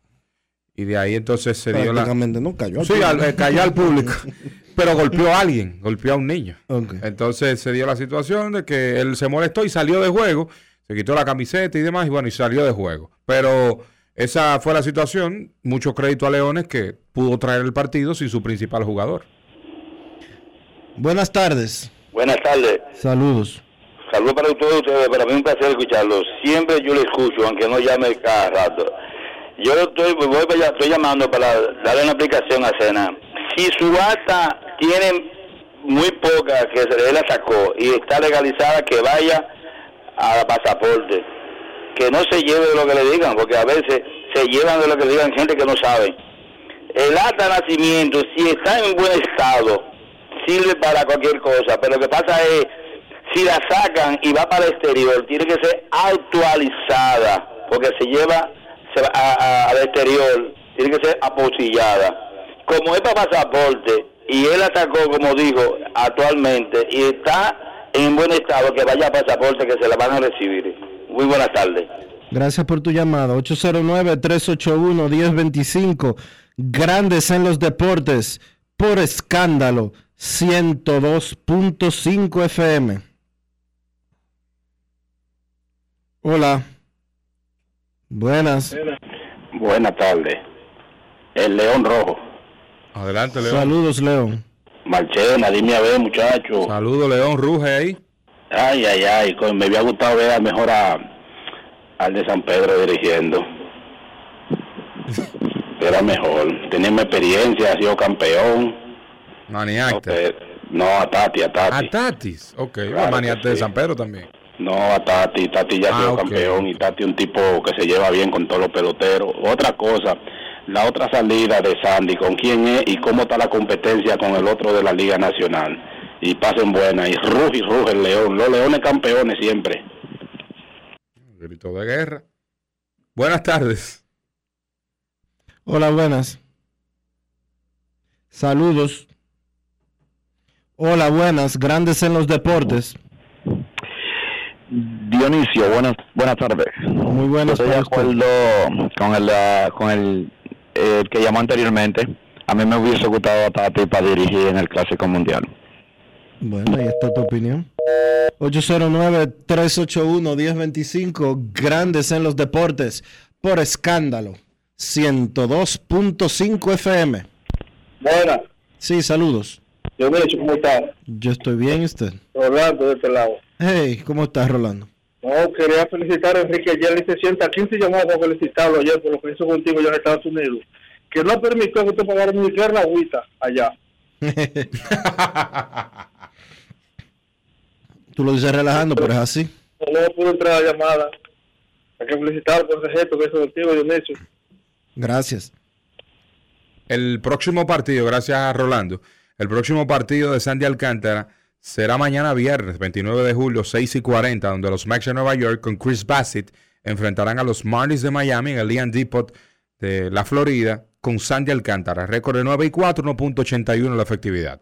Y de ahí entonces se dio la...
Prácticamente no cayó. al
Sí, al-
público.
eh, cayó al público. Pero golpeó a alguien, golpeó a un niño. Entonces se dio la situación de que él se molestó y salió de juego. Se quitó la camiseta y demás, y bueno, y salió de juego. Pero esa fue la situación. Mucho crédito a Leones que pudo traer el partido sin su principal jugador.
Buenas tardes.
Buenas tardes.
Saludos.
Saludos para todos ustedes. Para mí un placer escucharlos. Siempre yo le escucho, aunque no llame cada rato. Yo estoy, voy para allá, estoy llamando para darle una aplicación a Cena. Si su acta tiene muy poca que se le sacó y está legalizada, que vaya a pasaporte. Que no se lleve de lo que le digan, porque a veces se llevan de lo que le digan gente que no sabe. El acta de nacimiento, si está en buen estado, sirve para cualquier cosa, pero lo que pasa es, si la sacan y va para el exterior, tiene que ser actualizada, porque se lleva se va al exterior, tiene que ser apostillada. Como es para pasaporte, y él la sacó, como dijo, actualmente, y está en buen estado, que vaya a pasaporte, que se la van a recibir. Muy buenas tardes.
Gracias por tu llamada. 809-381-1025. Grandes en los deportes. Por escándalo. 102.5 FM. Hola. Buenas.
Buenas tardes. El León Rojo.
Adelante, León.
Saludos, León.
Marchena, dime a ver, muchacho.
Saludos, León. Ruge ahí.
Ay, ay, ay. Me había gustado ver a mejor a, al de San Pedro dirigiendo. Era mejor. Tenía más experiencia, ha sido campeón.
Maniacta.
No, a Tati, a Tati.
A Tatis. Ok,
Claro
Maniacta de. San Pedro también.
No, a Tati. Tati ya ha
Ah,
sido
ok,
campeón y Tati un tipo que se lleva bien con todos los peloteros. Otra cosa, la otra salida de Sandy, con quién es y cómo está la competencia con el otro de la Liga Nacional. Y pasen buena. Y ruge y ruge el León. Los Leones campeones siempre.
Grito de guerra. Buenas tardes.
Hola, buenas. Saludos. Hola, buenas. Grandes en los deportes.
Dionisio, buenas buenas tardes.
Muy buenas
Estoy de acuerdo con el con el, eh, que llamó anteriormente. A mí me hubiese gustado a Tati para dirigir en el Clásico Mundial.
Bueno, ahí está tu opinión. 809-381-1025. Grandes en los deportes. Por escándalo. 102.5 FM.
Buenas,
Sí, saludos.
yo me he dicho cómo está.
Yo estoy bien, ¿y usted?
Rolando de este lado.
Hey, ¿cómo estás, Rolando?
No, quería felicitar a Enrique ayer, le hice 115 llamadas para felicitarlo ayer por lo que hizo contigo allá en Estados Unidos. Que no permitió que usted pagara ni siquiera la agüita allá.
Tú lo dices relajando, pero es así.
No pudo entrar a la llamada. Hay que felicitarlo por ese gesto que hizo contigo, Dionisio.
Gracias.
El próximo partido, gracias a Rolando, el próximo partido de Sandy Alcántara será mañana viernes, 29 de julio, 6 y 40, donde los Max de Nueva York con Chris Bassett enfrentarán a los Marlins de Miami en el Ian Depot de la Florida con Sandy Alcántara. Récord de 9 y 4, 1.81 la efectividad.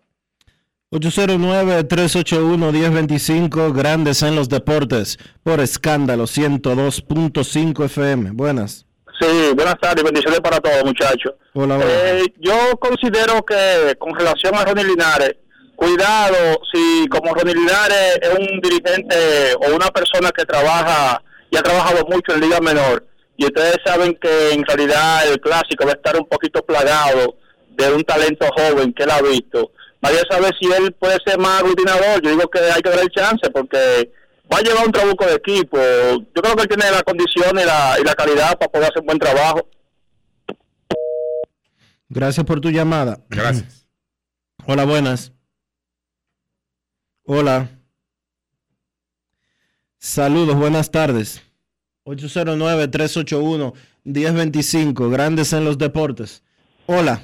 809-381-1025. Grandes en los deportes. Por escándalo. 102.5 FM. Buenas.
Sí, buenas tardes, bendiciones para todos, muchachos.
Hola, hola.
Eh, yo considero que con relación a Ronnie Linares, cuidado si como Ronnie Linares es un dirigente o una persona que trabaja y ha trabajado mucho en Liga Menor, y ustedes saben que en realidad el clásico va a estar un poquito plagado de un talento joven que él ha visto. Vaya a saber si él puede ser más aglutinador. Yo digo que hay que darle chance porque va a llevar un trabuco de equipo. Yo creo que él tiene la condición y la, y la calidad para poder hacer un buen trabajo.
Gracias por tu llamada.
Gracias.
Hola, buenas. Hola. Saludos, buenas tardes. 809-381-1025. Grandes en los deportes. Hola.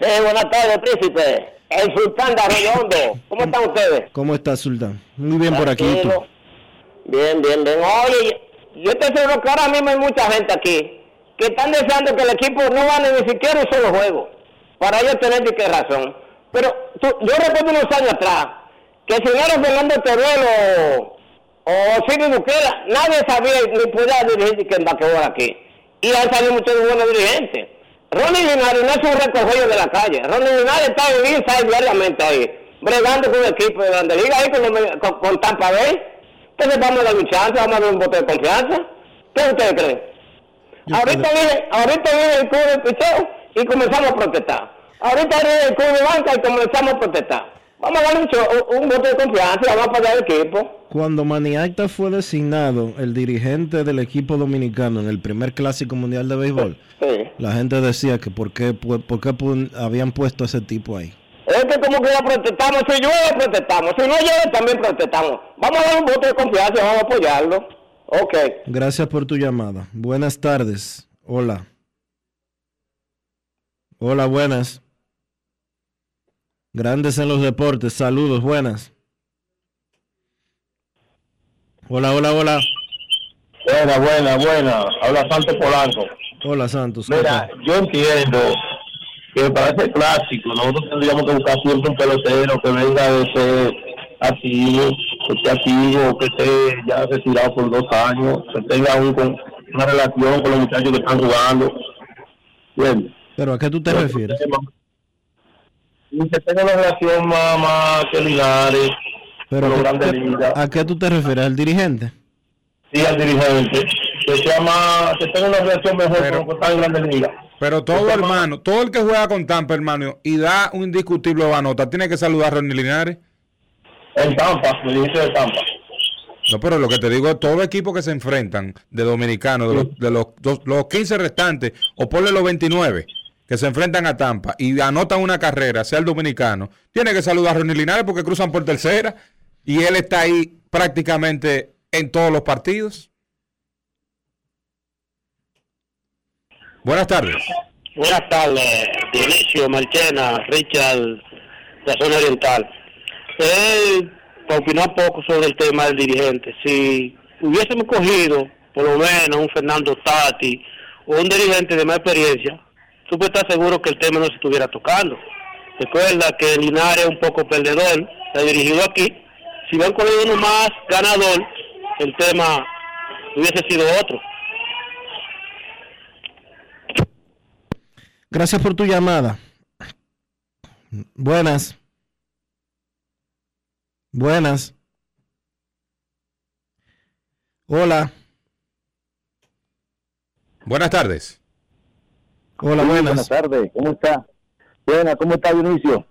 Sí, buenas tardes, príncipe. El sultán de Arroyo. ¿Cómo están ustedes?
¿Cómo estás, Sultán? Muy bien por aquí.
Bien, bien, bien. Oye, yo estoy seguro que ahora mismo hay mucha gente aquí que están deseando que el equipo no gane ni siquiera un solo juego. Para ellos tener de qué razón. Pero tú- yo recuerdo unos años atrás que el señor Fernando Teruelo o Silvio Bukela, nadie sabía ni podía dirigir que en Baquebol aquí. Y han salido muchos buenos dirigentes. Ronnie Linares no es un recogido de la calle. Ronnie Linares está en inside diariamente ahí, bregando con el equipo de Grande Liga, ahí con, los- con, con Tampa Bay. Entonces vamos a dar un chance, vamos a dar un voto de confianza. ¿Qué ustedes creen? ahorita viene, ahorita viene el club de picheo y comenzamos a protestar. Ahorita viene el club de banca y comenzamos a protestar. Vamos a dar un, un voto de confianza y vamos a apoyar al equipo.
Cuando Maniacta fue designado el dirigente del equipo dominicano en el primer clásico mundial de béisbol, la gente decía que por qué, por qué habían puesto a ese tipo ahí.
Es que como que ya protestamos, si llueve protestamos, si no llueve también protestamos. Vamos a dar un voto de confianza y vamos a apoyarlo. Ok.
Gracias por tu llamada. Buenas tardes. Hola. Hola, buenas. Grandes en los deportes. Saludos, buenas. Hola, hola, hola.
Buena, buena, buena. Habla Santos Polanco.
Hola, Santos. ¿qué
Mira, yo entiendo que para ese clásico nosotros tendríamos que buscar siempre un pelotero que venga de ser activo, que esté activo, que esté ya retirado por dos años, que tenga un, con- una relación con los muchachos que están jugando. Bien.
Pero ¿a qué tú te refieres?
Que tenga una relación más, más que Linares,
Pero
con los
¿a
grandes
qué,
ligas.
a qué tú te refieres? ¿Al dirigente?
Sí, al dirigente. Que sea más, que tenga una relación mejor con los que están en grandes ligas.
Pero todo hermano, todo el que juega con Tampa, hermano, y da un indiscutible banota, tiene que saludar a Ronnie Linares.
En Tampa, me dijiste de Tampa.
No, pero lo que te digo es todo equipo que se enfrentan de dominicanos, de, los, de los, dos- los 15 restantes, o ponle los 29 que se enfrentan a Tampa y anotan una carrera, sea el dominicano, tiene que saludar a Ronnie Linares porque cruzan por tercera y él está ahí prácticamente en todos los partidos. Buenas tardes.
Buenas tardes, Dionisio, Marchena, Richard, la zona oriental. Eh, para opinar poco sobre el tema del dirigente, si hubiésemos cogido por lo menos un Fernando Tati o un dirigente de más experiencia, tú puedes estar seguro que el tema no se estuviera tocando. Recuerda que Linares es un poco perdedor, ha dirigido aquí. Si hubieran cogido uno más ganador, el tema hubiese sido otro.
Gracias por tu llamada. Buenas. Buenas. Hola.
Buenas tardes.
Hola, buenas.
Buenas tardes, ¿cómo está? Buena, ¿cómo está Dionisio?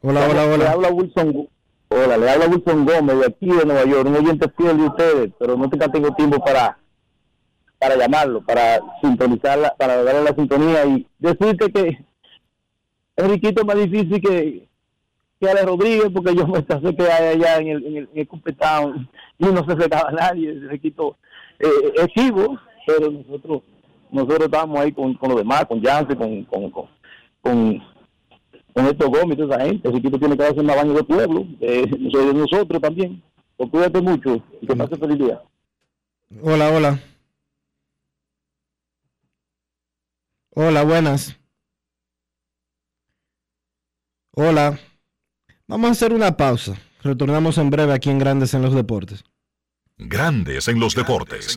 Hola, hola,
Le
hola.
habla Wilson, hola, le habla Wilson Gómez de aquí de Nueva York, un oyente fiel de ustedes, pero no tengo tiempo para para llamarlo, para sintonizarla, para darle la sintonía y decirte que Enriquito es más difícil que, que Ale Rodríguez, porque yo me sé que allá en el, en el, en el y no se acercaba a nadie, Enriquito eh, es chivo, pero nosotros nosotros estábamos ahí con, con los demás, con Jansen, con, con, con, con, con estos Gómez toda esa gente. Enriquito tiene que darse un baño de pueblo, eh, de nosotros también. Pues cuídate mucho y que pase feliz día.
Hola, hola. Hola, buenas. Hola. Vamos a hacer una pausa. Retornamos en breve aquí en Grandes en los Deportes.
Grandes en los deportes.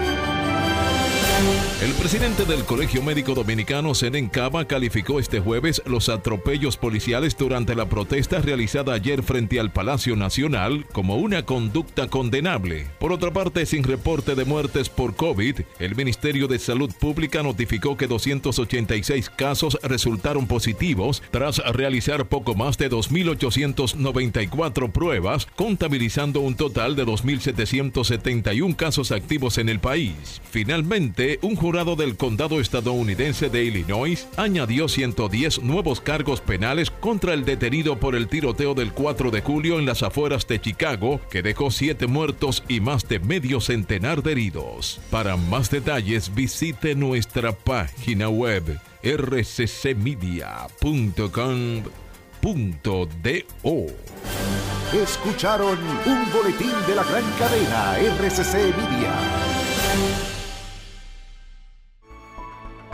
El presidente del Colegio Médico Dominicano, Senen Cava, calificó este jueves los atropellos policiales durante la protesta realizada ayer frente al Palacio Nacional como una conducta condenable. Por otra parte, sin reporte de muertes por COVID, el Ministerio de Salud Pública notificó que 286 casos resultaron positivos tras realizar poco más de 2.894 pruebas, contabilizando un total de 2.771 casos activos en el país. Finalmente, un jurado del condado estadounidense de Illinois añadió 110 nuevos cargos penales contra el detenido por el tiroteo del 4 de julio en las afueras de Chicago, que dejó 7 muertos y más de medio centenar de heridos. Para más detalles, visite nuestra página web rccmedia.com.do.
Escucharon un boletín de la gran cadena RCC Media.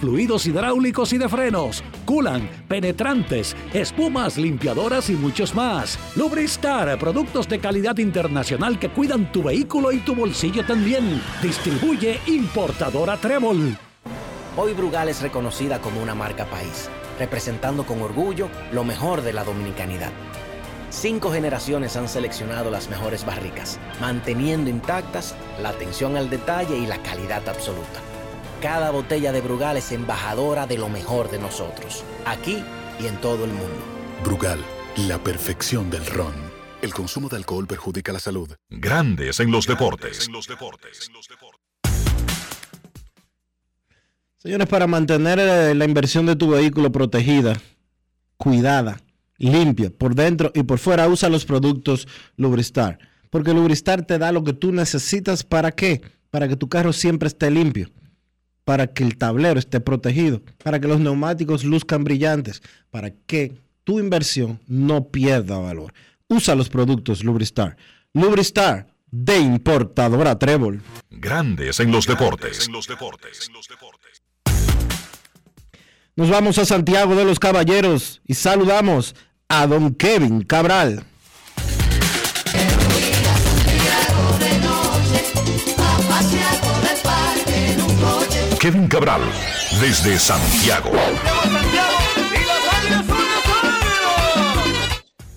fluidos hidráulicos y de frenos, culan, penetrantes, espumas, limpiadoras y muchos más. Lubristar, productos de calidad internacional que cuidan tu vehículo y tu bolsillo también. Distribuye importadora Trébol.
Hoy Brugal es reconocida como una marca país, representando con orgullo lo mejor de la dominicanidad. Cinco generaciones han seleccionado las mejores barricas, manteniendo intactas la atención al detalle y la calidad absoluta. Cada botella de Brugal es embajadora de lo mejor de nosotros, aquí y en todo el mundo.
Brugal, la perfección del ron. El consumo de alcohol perjudica la salud.
Grandes en los deportes.
Señores, para mantener eh, la inversión de tu vehículo protegida, cuidada, limpia, por dentro y por fuera, usa los productos Lubristar. Porque Lubristar te da lo que tú necesitas para qué? Para que tu carro siempre esté limpio, para que el tablero esté protegido, para que los neumáticos luzcan brillantes, para que tu inversión no pierda valor. Usa los productos Lubristar. Lubristar de importadora Trébol.
Grandes en los deportes.
Nos vamos a Santiago de los Caballeros y saludamos a don Kevin Cabral.
Kevin Cabral, desde Santiago.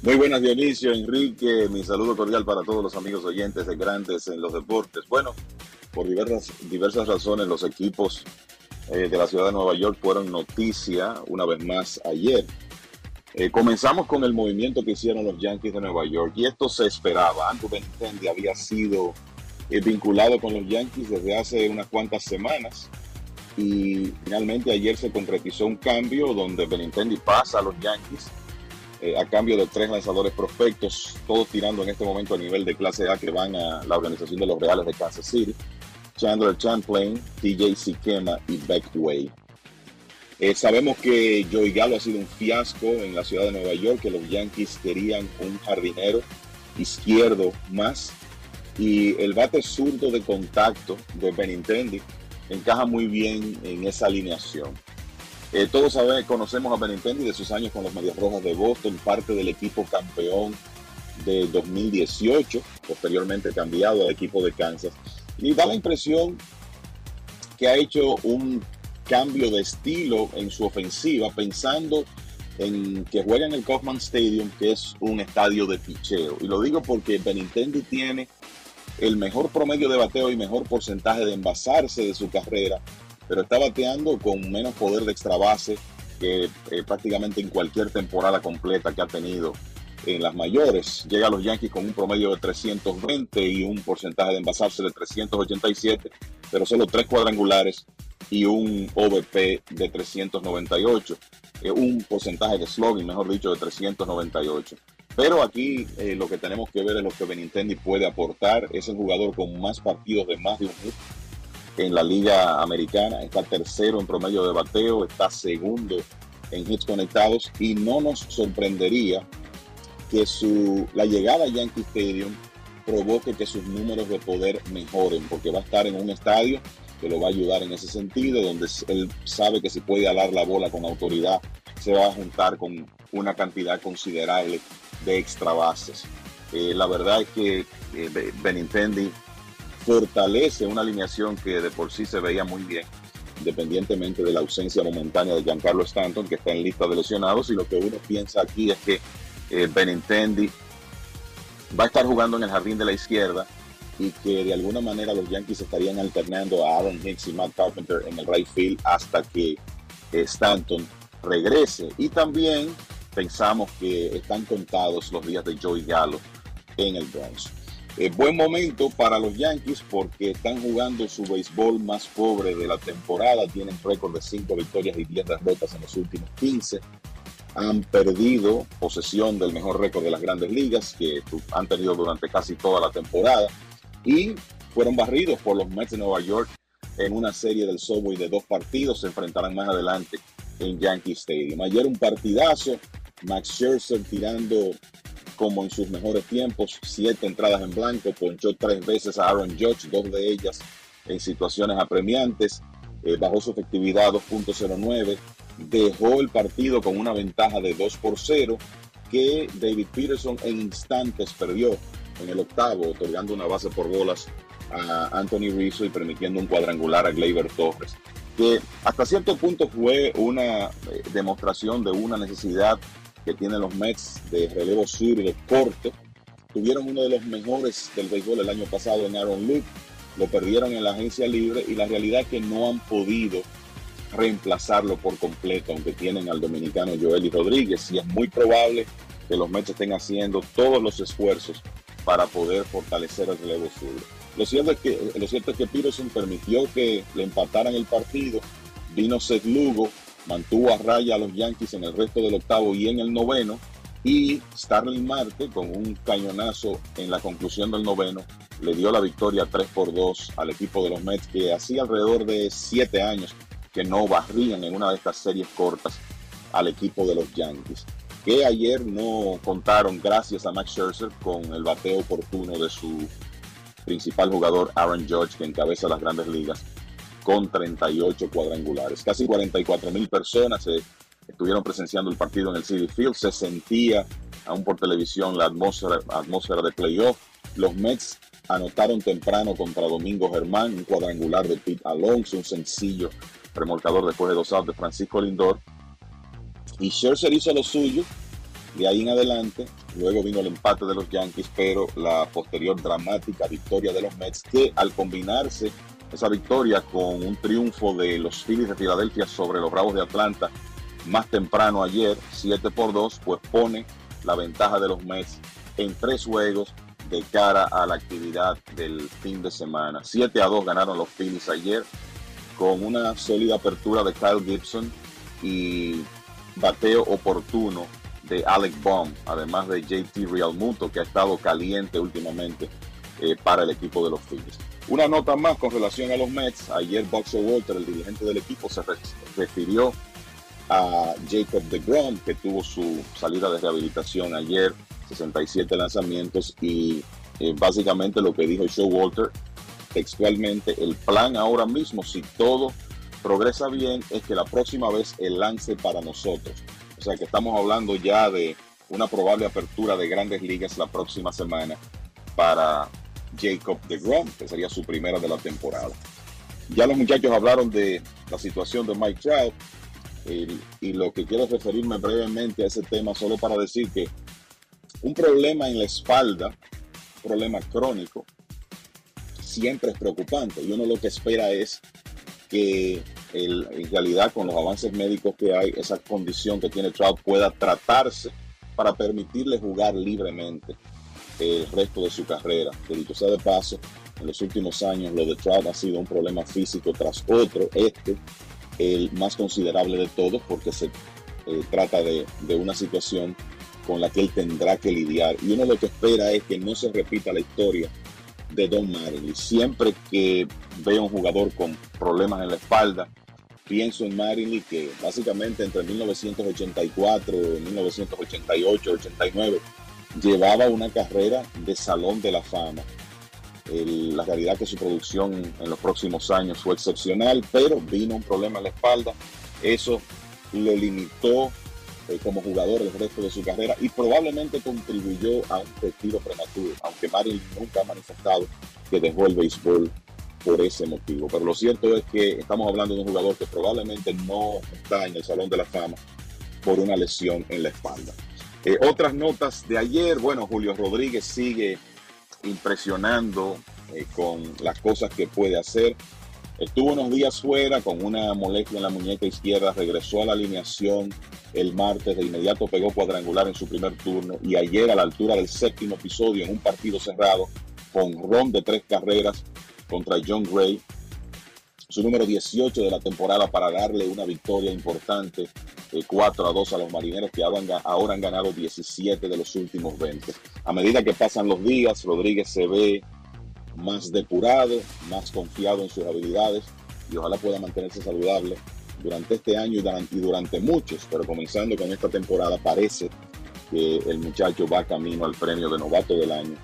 Muy buenas Dionisio, Enrique, mi saludo cordial para todos los amigos oyentes de Grandes en los Deportes. Bueno, por diversas, diversas razones los equipos eh, de la ciudad de Nueva York fueron noticia una vez más ayer. Eh, comenzamos con el movimiento que hicieron los Yankees de Nueva York y esto se esperaba. Andrew Benintendi había sido eh, vinculado con los Yankees desde hace unas cuantas semanas y finalmente ayer se concretizó un cambio donde Benintendi pasa a los Yankees eh, a cambio de tres lanzadores prospectos, todos tirando en este momento a nivel de clase A que van a la organización de los Reales de Kansas City. Chandler Champlain, TJ Sikema y Beck Way. Eh, sabemos que Joey Gallo ha sido un fiasco en la ciudad de Nueva York, que los Yankees querían un jardinero izquierdo más. Y el bate zurdo de contacto de Benintendi encaja muy bien en esa alineación. Eh, todos sabemos, conocemos a Benintendi de sus años con los Medias Rojas de Boston, parte del equipo campeón de 2018, posteriormente cambiado al equipo de Kansas. Y da la impresión que ha hecho un cambio de estilo en su ofensiva, pensando en que juega en el Kaufman Stadium, que es un estadio de picheo. Y lo digo porque Benintendi tiene el mejor promedio de bateo y mejor porcentaje de envasarse de su carrera, pero está bateando con menos poder de extra base que eh, prácticamente en cualquier temporada completa que ha tenido en las mayores. Llega a los Yankees con un promedio de 320 y un porcentaje de envasarse de 387, pero solo tres cuadrangulares y un OVP de 398, eh, un porcentaje de slogan, mejor dicho, de 398. Pero aquí eh, lo que tenemos que ver es lo que Benintendi puede aportar. Es el jugador con más partidos de más de un hit en la liga americana. Está tercero en promedio de bateo, está segundo en hits conectados y no nos sorprendería que su, la llegada a Yankee Stadium provoque que sus números de poder mejoren, porque va a estar en un estadio que lo va a ayudar en ese sentido, donde él sabe que si puede alar la bola con autoridad, se va a juntar con una cantidad considerable de extra bases. Eh, la verdad es que eh, Benintendi fortalece una alineación que de por sí se veía muy bien, independientemente de la ausencia momentánea de Giancarlo Stanton, que está en lista de lesionados, y lo que uno piensa aquí es que eh, Benintendi va a estar jugando en el jardín de la izquierda y que de alguna manera los Yankees estarían alternando a Aaron Hicks y Matt Carpenter en el right field hasta que Stanton regrese. Y también pensamos que están contados los días de Joey Gallo en el Bronx. Eh, buen momento para los Yankees porque están jugando su béisbol más pobre de la temporada. Tienen récord de 5 victorias y 10 derrotas en los últimos 15 han perdido posesión del mejor récord de las grandes ligas que han tenido durante casi toda la temporada y fueron barridos por los Mets de Nueva York en una serie del Subway de dos partidos. Se enfrentarán más adelante en Yankee Stadium. Ayer un partidazo, Max Scherzer tirando como en sus mejores tiempos, siete entradas en blanco, ponchó tres veces a Aaron Judge, dos de ellas en situaciones apremiantes, eh, bajó su efectividad 2.09, dejó el partido con una ventaja de 2 por 0 que David Peterson en instantes perdió en el octavo, otorgando una base por bolas a Anthony Rizzo y permitiendo un cuadrangular a Gleyber Torres, que hasta cierto punto fue una eh, demostración de una necesidad que tienen los Mets de relevo sur de corto. Tuvieron uno de los mejores del béisbol el año pasado en Aaron Luke, lo perdieron en la agencia libre y la realidad es que no han podido reemplazarlo por completo, aunque tienen al dominicano Joel y Rodríguez, y es muy probable que los Mets estén haciendo todos los esfuerzos para poder fortalecer el relevo sur. Lo cierto es que, lo cierto es que Peterson permitió que le empataran el partido, vino Seth Lugo, mantuvo a raya a los Yankees en el resto del octavo y en el noveno, y Starling Marte, con un cañonazo en la conclusión del noveno, le dio la victoria 3 por 2 al equipo de los Mets, que hacía alrededor de 7 años que no barrían en una de estas series cortas al equipo de los Yankees, que ayer no contaron, gracias a Max Scherzer, con el bateo oportuno de su principal jugador Aaron Judge, que encabeza las grandes ligas, con 38 cuadrangulares. Casi 44 mil personas estuvieron presenciando el partido en el City Field, se sentía aún por televisión la atmósfera, atmósfera de playoff. Los Mets anotaron temprano contra Domingo Germán, un cuadrangular de Pete Alonso, un sencillo remolcador después de dos outs de Francisco Lindor. Y Scherzer hizo lo suyo de ahí en adelante. Luego vino el empate de los Yankees, pero la posterior dramática victoria de los Mets, que al combinarse esa victoria con un triunfo de los Phillies de Filadelfia sobre los Bravos de Atlanta más temprano ayer, 7 por 2, pues pone la ventaja de los Mets en tres juegos de cara a la actividad del fin de semana. 7 a 2 ganaron los Phillies ayer con una sólida apertura de Kyle Gibson y bateo oportuno de Alec Baum, además de JT Realmuto, que ha estado caliente últimamente eh, para el equipo de los Phillies. Una nota más con relación a los Mets. Ayer Boxer Walter, el dirigente del equipo, se refirió a Jacob DeGrom, que tuvo su salida de rehabilitación ayer, 67 lanzamientos, y eh, básicamente lo que dijo Walter textualmente, el plan ahora mismo, si todo progresa bien, es que la próxima vez el lance para nosotros. O sea que estamos hablando ya de una probable apertura de grandes ligas la próxima semana para Jacob de Grom, que sería su primera de la temporada. Ya los muchachos hablaron de la situación de Mike Trout y, lo que quiero referirme brevemente a ese tema solo para decir que un problema en la espalda, un problema crónico, siempre es preocupante y uno lo que espera es que en realidad con los avances médicos que hay, esa condición que tiene Trout pueda tratarse para permitirle jugar libremente el resto de su carrera. Que dicho sea de paso, En los últimos años, lo de Trout ha sido un problema físico tras otro. Este, el más considerable de todos, porque se eh, trata de, de una situación con la que él tendrá que lidiar. Y uno lo que espera es que no se repita la historia de Don Marilyn. Siempre que veo un jugador con problemas en la espalda, pienso en Marilyn que básicamente entre 1984, 1988, 89 llevaba una carrera de salón de la fama. La realidad que su producción en los próximos años fue excepcional, pero vino un problema en la espalda. Eso lo limitó eh, como jugador el resto de su carrera y probablemente contribuyó a un retiro prematuro, aunque Marilyn nunca ha manifestado que dejó el béisbol por ese motivo. Pero lo cierto es que estamos hablando de un jugador que probablemente no está en el Salón de la Fama por una lesión en la espalda. Eh, otras notas de ayer, bueno, Julio Rodríguez sigue impresionando eh, con las cosas que puede hacer. Estuvo unos días fuera con una molestia en la muñeca izquierda, regresó a la alineación el martes, de inmediato pegó cuadrangular en su primer turno y ayer a la altura del séptimo episodio en un partido cerrado con ron de tres carreras contra John Gray, su número 18 de la temporada para darle una victoria importante, eh, 4 a 2 a los marineros que ahora han, ganado 17 de los últimos 20. A medida que pasan los días, Rodríguez se ve más depurado, más confiado en sus habilidades y ojalá pueda mantenerse saludable durante este año y durante, muchos, pero comenzando con esta temporada parece que el muchacho va camino al premio de novato del año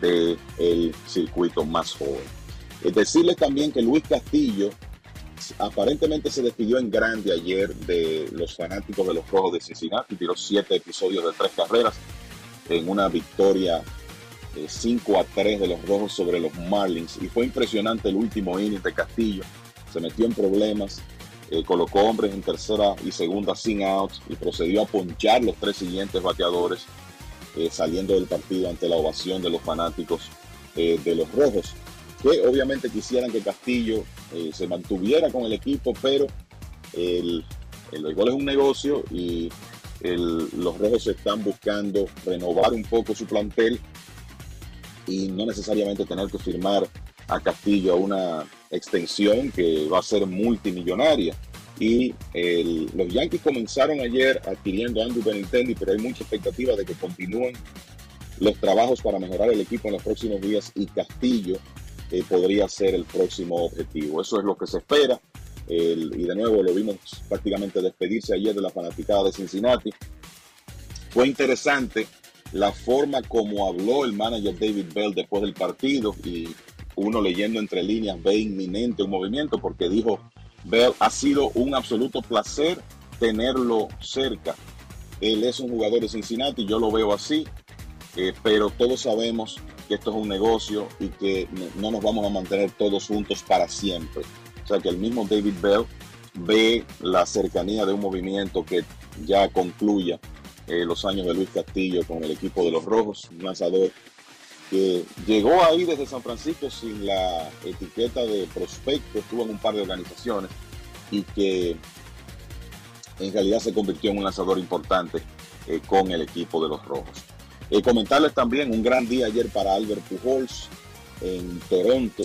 del circuito más joven. Es decirles también que Luis Castillo aparentemente se despidió en grande ayer de los fanáticos de los Rojos de Cincinnati, tiró siete episodios de tres carreras en una victoria eh, 5 a 3 de los Rojos sobre los Marlins. Y fue impresionante el último inning de Castillo, se metió en problemas, eh, colocó hombres en tercera y segunda sin outs y procedió a ponchar los tres siguientes bateadores eh, saliendo del partido ante la ovación de los fanáticos eh, de los Rojos, que obviamente quisieran que Castillo eh, se mantuviera con el equipo, pero el, el béisbol es un negocio y los Rojos están buscando renovar un poco su plantel y no necesariamente tener que firmar a Castillo a una extensión que va a ser multimillonaria. Y los Yankees comenzaron ayer adquiriendo a Andrew Benintendi, pero hay mucha expectativa de que continúen los trabajos para mejorar el equipo en los próximos días y Castillo eh, podría ser el próximo objetivo. Eso es lo que se espera. El- y de nuevo lo vimos prácticamente despedirse ayer de la fanaticada de Cincinnati. Fue interesante la forma como habló el manager David Bell después del partido y uno leyendo entre líneas ve inminente un movimiento porque dijo Bell ha sido un absoluto placer tenerlo cerca. Él es un jugador de Cincinnati, yo lo veo así, eh, pero todos sabemos que esto es un negocio y que no- no nos vamos a mantener todos juntos para siempre. O sea que el mismo David Bell ve la cercanía de un movimiento que ya concluya eh, los años de Luis Castillo con el equipo de los Rojos, un lanzador que llegó ahí desde San Francisco sin la etiqueta de prospecto, estuvo en un par de organizaciones y que en realidad se convirtió en un lanzador importante eh, con el equipo de los Rojos. Eh, comentarles también un gran día ayer para Albert Pujols en Toronto.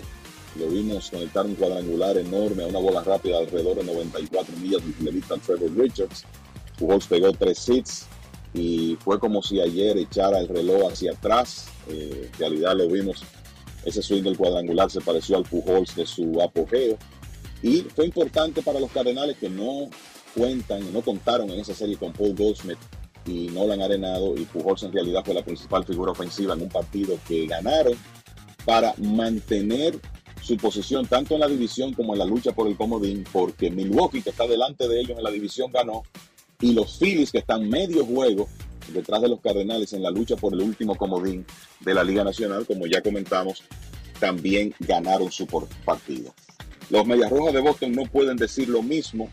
Lo vimos conectar un cuadrangular enorme a una bola rápida de alrededor de 94 millas del relevista Trevor Richards. Pujols pegó tres hits y fue como si ayer echara el reloj hacia atrás. Eh, en realidad lo vimos, ese swing del cuadrangular se pareció al Pujols de su apogeo. Y fue importante para los Cardenales que no cuentan, no contaron en esa serie con Paul Goldsmith y Nolan Arenado y Pujols en realidad fue la principal figura ofensiva en un partido que ganaron para mantener su posición tanto en la división como en la lucha por el comodín porque Milwaukee que está delante de ellos en la división ganó y los Phillies que están medio juego detrás de los Cardenales en la lucha por el último comodín de la Liga Nacional como ya comentamos también ganaron su partido. Los Medias Rojas de Boston no pueden decir lo mismo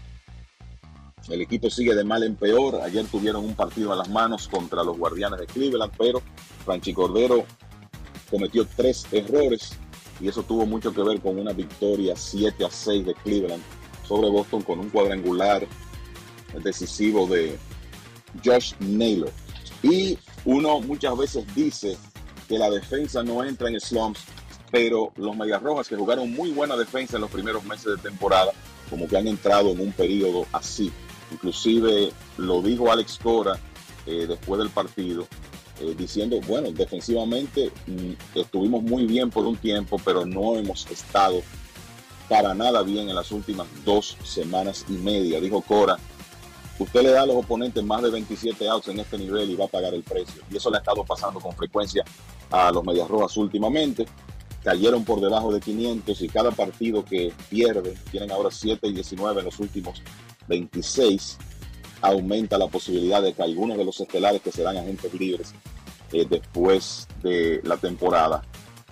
el equipo sigue de mal en peor. Ayer tuvieron un partido en las manos contra los Guardianes de Cleveland, pero Franchi Cordero cometió tres errores y eso tuvo mucho que ver con una victoria 7 a 6 de Cleveland sobre Boston con un cuadrangular decisivo de Josh Naylor. Y uno muchas veces dice que la defensa no entra en slumps pero los Medias Rojas que jugaron muy buena defensa en los primeros meses de temporada, como que han entrado en un periodo así. Inclusive lo dijo Alex Cora eh, después del partido, eh, diciendo, bueno, defensivamente mm, estuvimos muy bien por un tiempo, pero no hemos estado para nada bien en las últimas dos semanas y media, dijo Cora. Usted le da a los oponentes más de 27 outs en este nivel y va a pagar el precio. Y eso le ha estado pasando con frecuencia a los Medias Rojas últimamente. Cayeron por debajo de 500 y cada partido que pierden, tienen ahora 7 y 19 en los últimos 26, aumenta la posibilidad de que algunos de los estelares que serán agentes libres eh, después de la temporada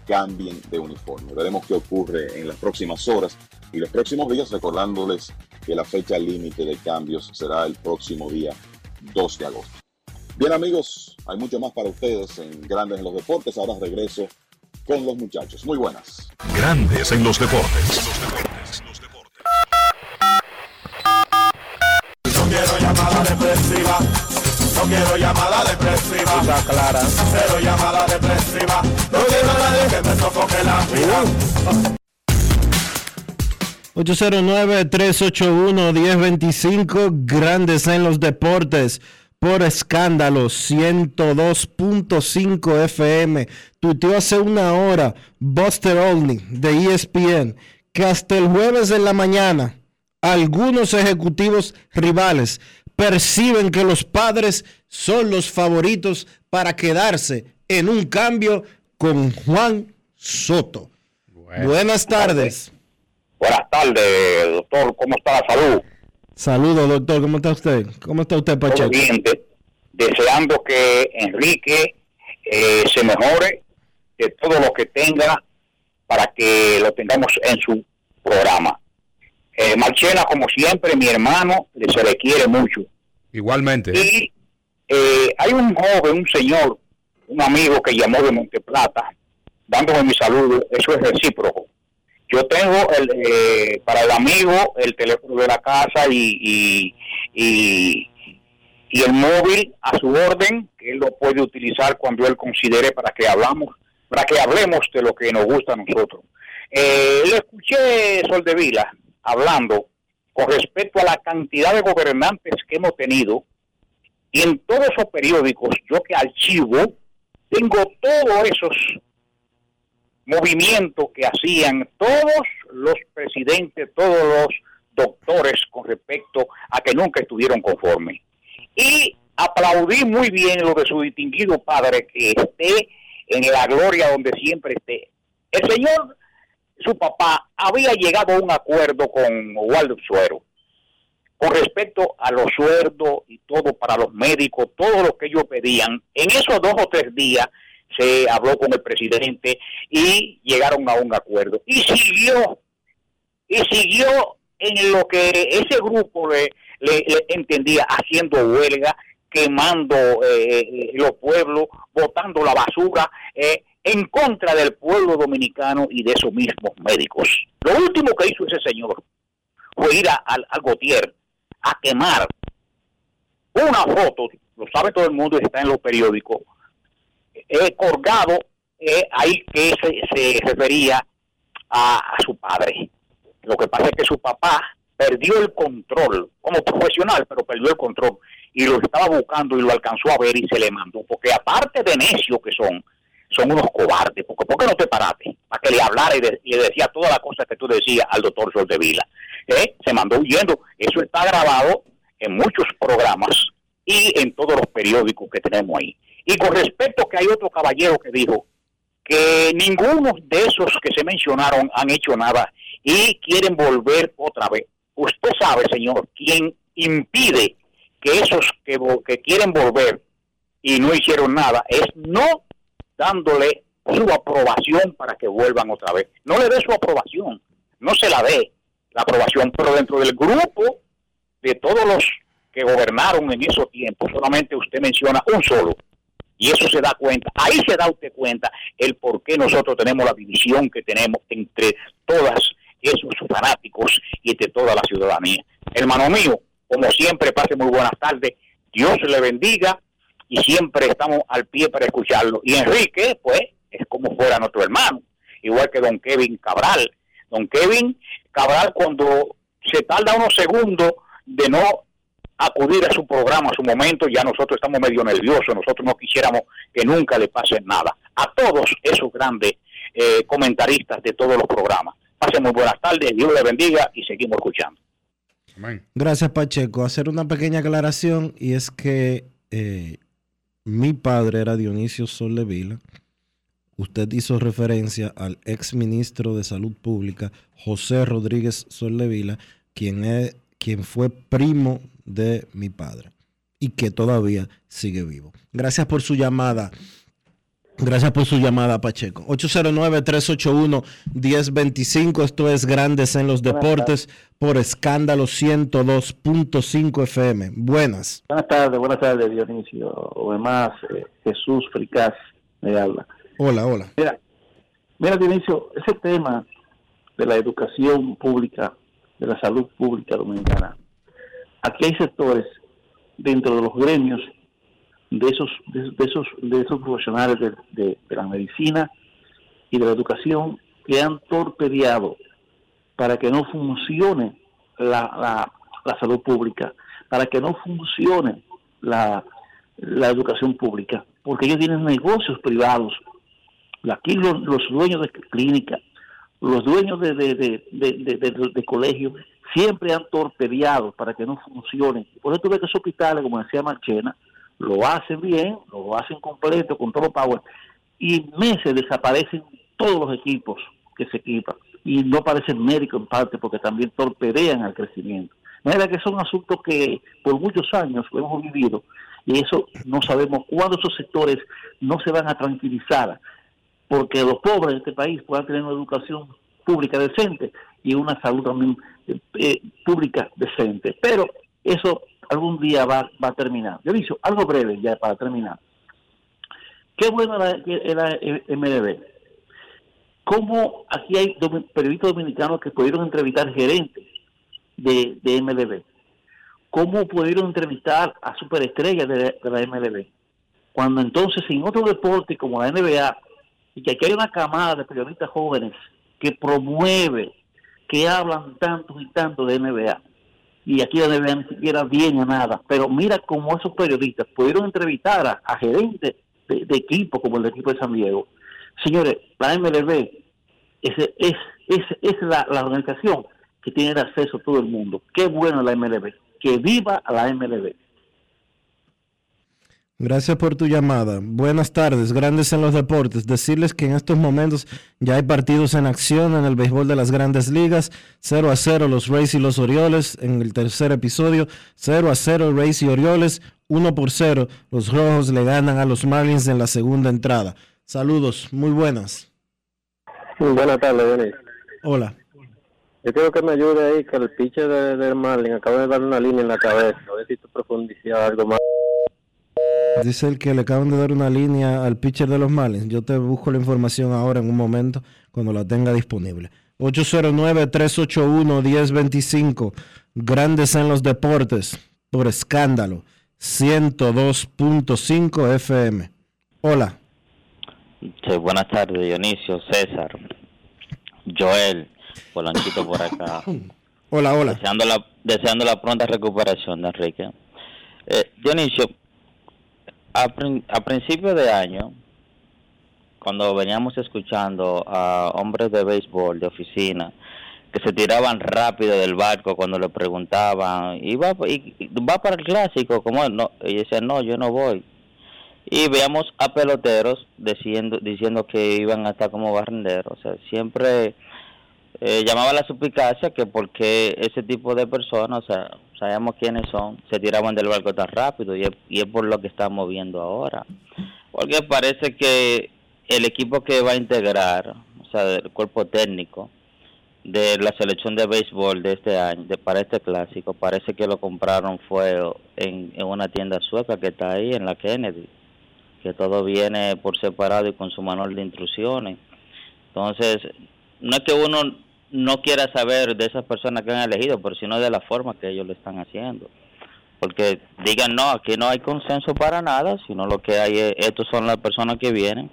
cambien de uniforme. Veremos qué ocurre en las próximas horas y los próximos días, recordándoles que la fecha límite de cambios será el próximo día 2 de agosto. Bien amigos, hay mucho más para ustedes en Grandes en los Deportes. Ahora regreso con los muchachos. Muy buenas.
Grandes en los deportes.
Quiero llamada depresiva.
Está clara.
Cero llamada depresiva. No quiero a nadie que me sofoque la vida.
809-381-1025, Grandes en los Deportes, por escándalo 102.5 FM. Tuiteó hace una hora Buster Olney de ESPN que hasta el jueves en la mañana algunos ejecutivos rivales perciben que los padres son los favoritos para quedarse en un cambio con Juan Soto. Buenas tardes.
Buenas tardes, doctor. ¿Cómo está la salud?
Saludos, doctor. ¿Cómo está usted? ¿Cómo está usted, Pacheco?
bien. de- deseando que Enrique eh, se mejore de todo lo que tenga para que lo tengamos en su programa. Eh, Marchena, como siempre, mi hermano, le- se le quiere mucho.
Igualmente.
Y eh, hay un joven, un señor, un amigo que llamó de Monteplata, dándome mi saludo, eso es recíproco. Yo tengo el, eh, para el amigo el teléfono de la casa y, y, y, y el móvil a su orden, que él lo puede utilizar cuando él considere para que hablamos, para que hablemos de lo que nos gusta a nosotros. Eh, le escuché Sol de Vila hablando con respecto a la cantidad de gobernantes que hemos tenido y en todos esos periódicos, yo que archivo, tengo todos esos movimientos que hacían todos los presidentes, todos los doctores con respecto a que nunca estuvieron conformes. Y aplaudí muy bien lo de su distinguido padre que esté en la gloria donde siempre esté. El señor, su papá, había llegado a un acuerdo con Waldo Suero con respecto a los sueldos y todo para los médicos, todo lo que ellos pedían. En esos dos o tres días se habló con el presidente y llegaron a un acuerdo. Y siguió, y siguió en lo que ese grupo le, le- le entendía, haciendo huelga, quemando eh, eh, los pueblos, botando la basura, eh, en contra del pueblo dominicano y de esos mismos médicos. Lo último que hizo ese señor fue ir a- al, al Gautier a quemar una foto, lo sabe todo el mundo, está en los periódicos, eh, colgado eh, ahí que se, se refería a, a su padre. Lo que pasa es que su papá perdió el control como profesional, pero perdió el control y lo estaba buscando y lo alcanzó a ver y se le mandó, porque aparte de necios que son, son unos cobardes, porque ¿por qué no te paraste? Para que le hablara y, de- y le decía todas las cosas que tú decías al doctor Soldevila. ¿Eh? Se mandó huyendo. Eso está grabado en muchos programas y en todos los periódicos que tenemos ahí. Y con respecto que hay otro caballero que dijo que ninguno de esos que se mencionaron han hecho nada y quieren volver otra vez. Usted sabe, señor, quién impide que esos que, que quieren volver y no hicieron nada es no dándole su aprobación para que vuelvan otra vez. No le dé su aprobación, no se la dé la aprobación, pero dentro del grupo de todos los que gobernaron en esos tiempos, solamente usted menciona un solo. Y eso se da cuenta, ahí se da usted cuenta el por qué nosotros tenemos la división que tenemos entre todas esos fanáticos y entre toda la ciudadanía. Hermano mío, como siempre, pase muy buenas tardes, Dios le bendiga y siempre estamos al pie para escucharlo. Y Enrique, pues, es como fuera nuestro hermano. igual que don Kevin Cabral. Don Kevin Cabral cuando se tarda unos segundos de no acudir a su programa, a su momento, ya nosotros estamos medio nerviosos, nosotros no quisiéramos que nunca le pase nada. A todos esos grandes eh, comentaristas de todos los programas. Pasen muy buenas tardes, Dios le bendiga y seguimos escuchando.
Gracias, Pacheco. Hacer una pequeña aclaración y es que eh, mi padre era Dionisio Soldevila. Usted hizo referencia al ex ministro de Salud Pública, José Rodríguez Soldevila, quien, quien fue primo de mi padre y que todavía sigue vivo. Gracias por su llamada. Gracias por su llamada, Pacheco. 809-381-1025. Esto es Grandes en los Deportes por escándalo 102.5 FM. Buenas.
Buenas tardes, buenas tardes, Dionisio. O demás, eh, Jesús Fricaz me habla.
Hola, hola.
Mira, mira, Dionisio, ese tema de la educación pública, de la salud pública dominicana, aquí hay sectores dentro de los gremios de esos, de, esos, de esos profesionales de, la medicina y de la educación que han torpedeado para que no funcione la, la, salud pública, para que no funcione la, la, educación pública, porque ellos tienen negocios privados. Aquí los, dueños de clínicas, los dueños de, de, de, de colegios, siempre han torpedeado para que no funcione. Por eso tú ves que esos hospitales, como decía Marchena, lo hacen bien, lo hacen completo, con todo power, y en meses desaparecen todos los equipos que se equipan, y no aparecen médicos en parte porque también torpedean el crecimiento. De manera que son asuntos que por muchos años hemos vivido, y eso no sabemos cuándo esos sectores no se van a tranquilizar, porque los pobres de este país puedan tener una educación pública decente y una salud también eh, eh, pública decente. Pero eso algún día va, va a terminar. Yo digo algo breve ya para terminar. Qué bueno era, era MDB. ¿Cómo aquí hay periodistas dominicanos que pudieron entrevistar gerentes de, de MLB? ¿Cómo pudieron entrevistar a superestrellas de, de la MLB? Cuando entonces en otro deporte como la NBA, y que aquí hay una camada de periodistas jóvenes que promueve, que hablan tanto y tanto de NBA, y aquí la NBA ni siquiera viene a nada. Pero mira cómo esos periodistas pudieron entrevistar a, gerentes de, equipo como el equipo de San Diego. Señores, la MLB es, es, es, es la, organización que tiene acceso a todo el mundo. Qué bueno la MLB. Que viva la MLB.
Gracias por tu llamada. Buenas tardes, grandes en los deportes. Decirles que en estos momentos ya hay partidos en acción en el béisbol de las grandes ligas. 0 a 0 los Rays y los Orioles en el tercer episodio. 0 a 0 Rays y Orioles. 1 por 0 los Rojos le ganan a los Marlins en la segunda entrada. Saludos, muy buenas.
buenas tardes, Denis.
Hola.
Yo quiero que me ayude ahí, que el pitcher del de Marlin acaba de dar una línea en la cabeza. A ver si tú profundizas algo más.
Dice el que le acaban de dar una línea al pitcher de los Marlins. Yo te busco la información ahora en un momento cuando la tenga disponible. 809-381-1025. Grandes en los deportes. Por escándalo. 102.5 FM. Hola.
buenas tardes, Dionisio, César, Joel, Polanchito por acá.
hola, hola.
Deseando la, deseando la pronta recuperación de Enrique. Eh, Dionisio, a, principio de año, cuando veníamos escuchando a hombres de béisbol, de oficina, que se tiraban rápido del barco cuando le preguntaban, ¿y va, y, va para el clásico? como no, y decían, no, yo no voy. Y veíamos a peloteros diciendo, diciendo que iban a estar como barrenderos. O sea, siempre eh, llamaba la suplicacia que porque ese tipo de personas, o sea, sabemos quiénes son, se tiraban del barco tan rápido y es, por lo que estamos viendo ahora. Porque parece que el equipo que va a integrar, o sea, el cuerpo técnico de la selección de béisbol de este año, de, para este clásico, parece que lo compraron fue en una tienda sueca que está ahí en la Kennedy, que todo viene por separado y con su manual de instrucciones. Entonces, no es que uno no quiera saber de esas personas que han elegido, pero sino de la forma que ellos lo están haciendo. Porque digan, no, aquí no hay consenso para nada, sino lo que hay es, estos son las personas que vienen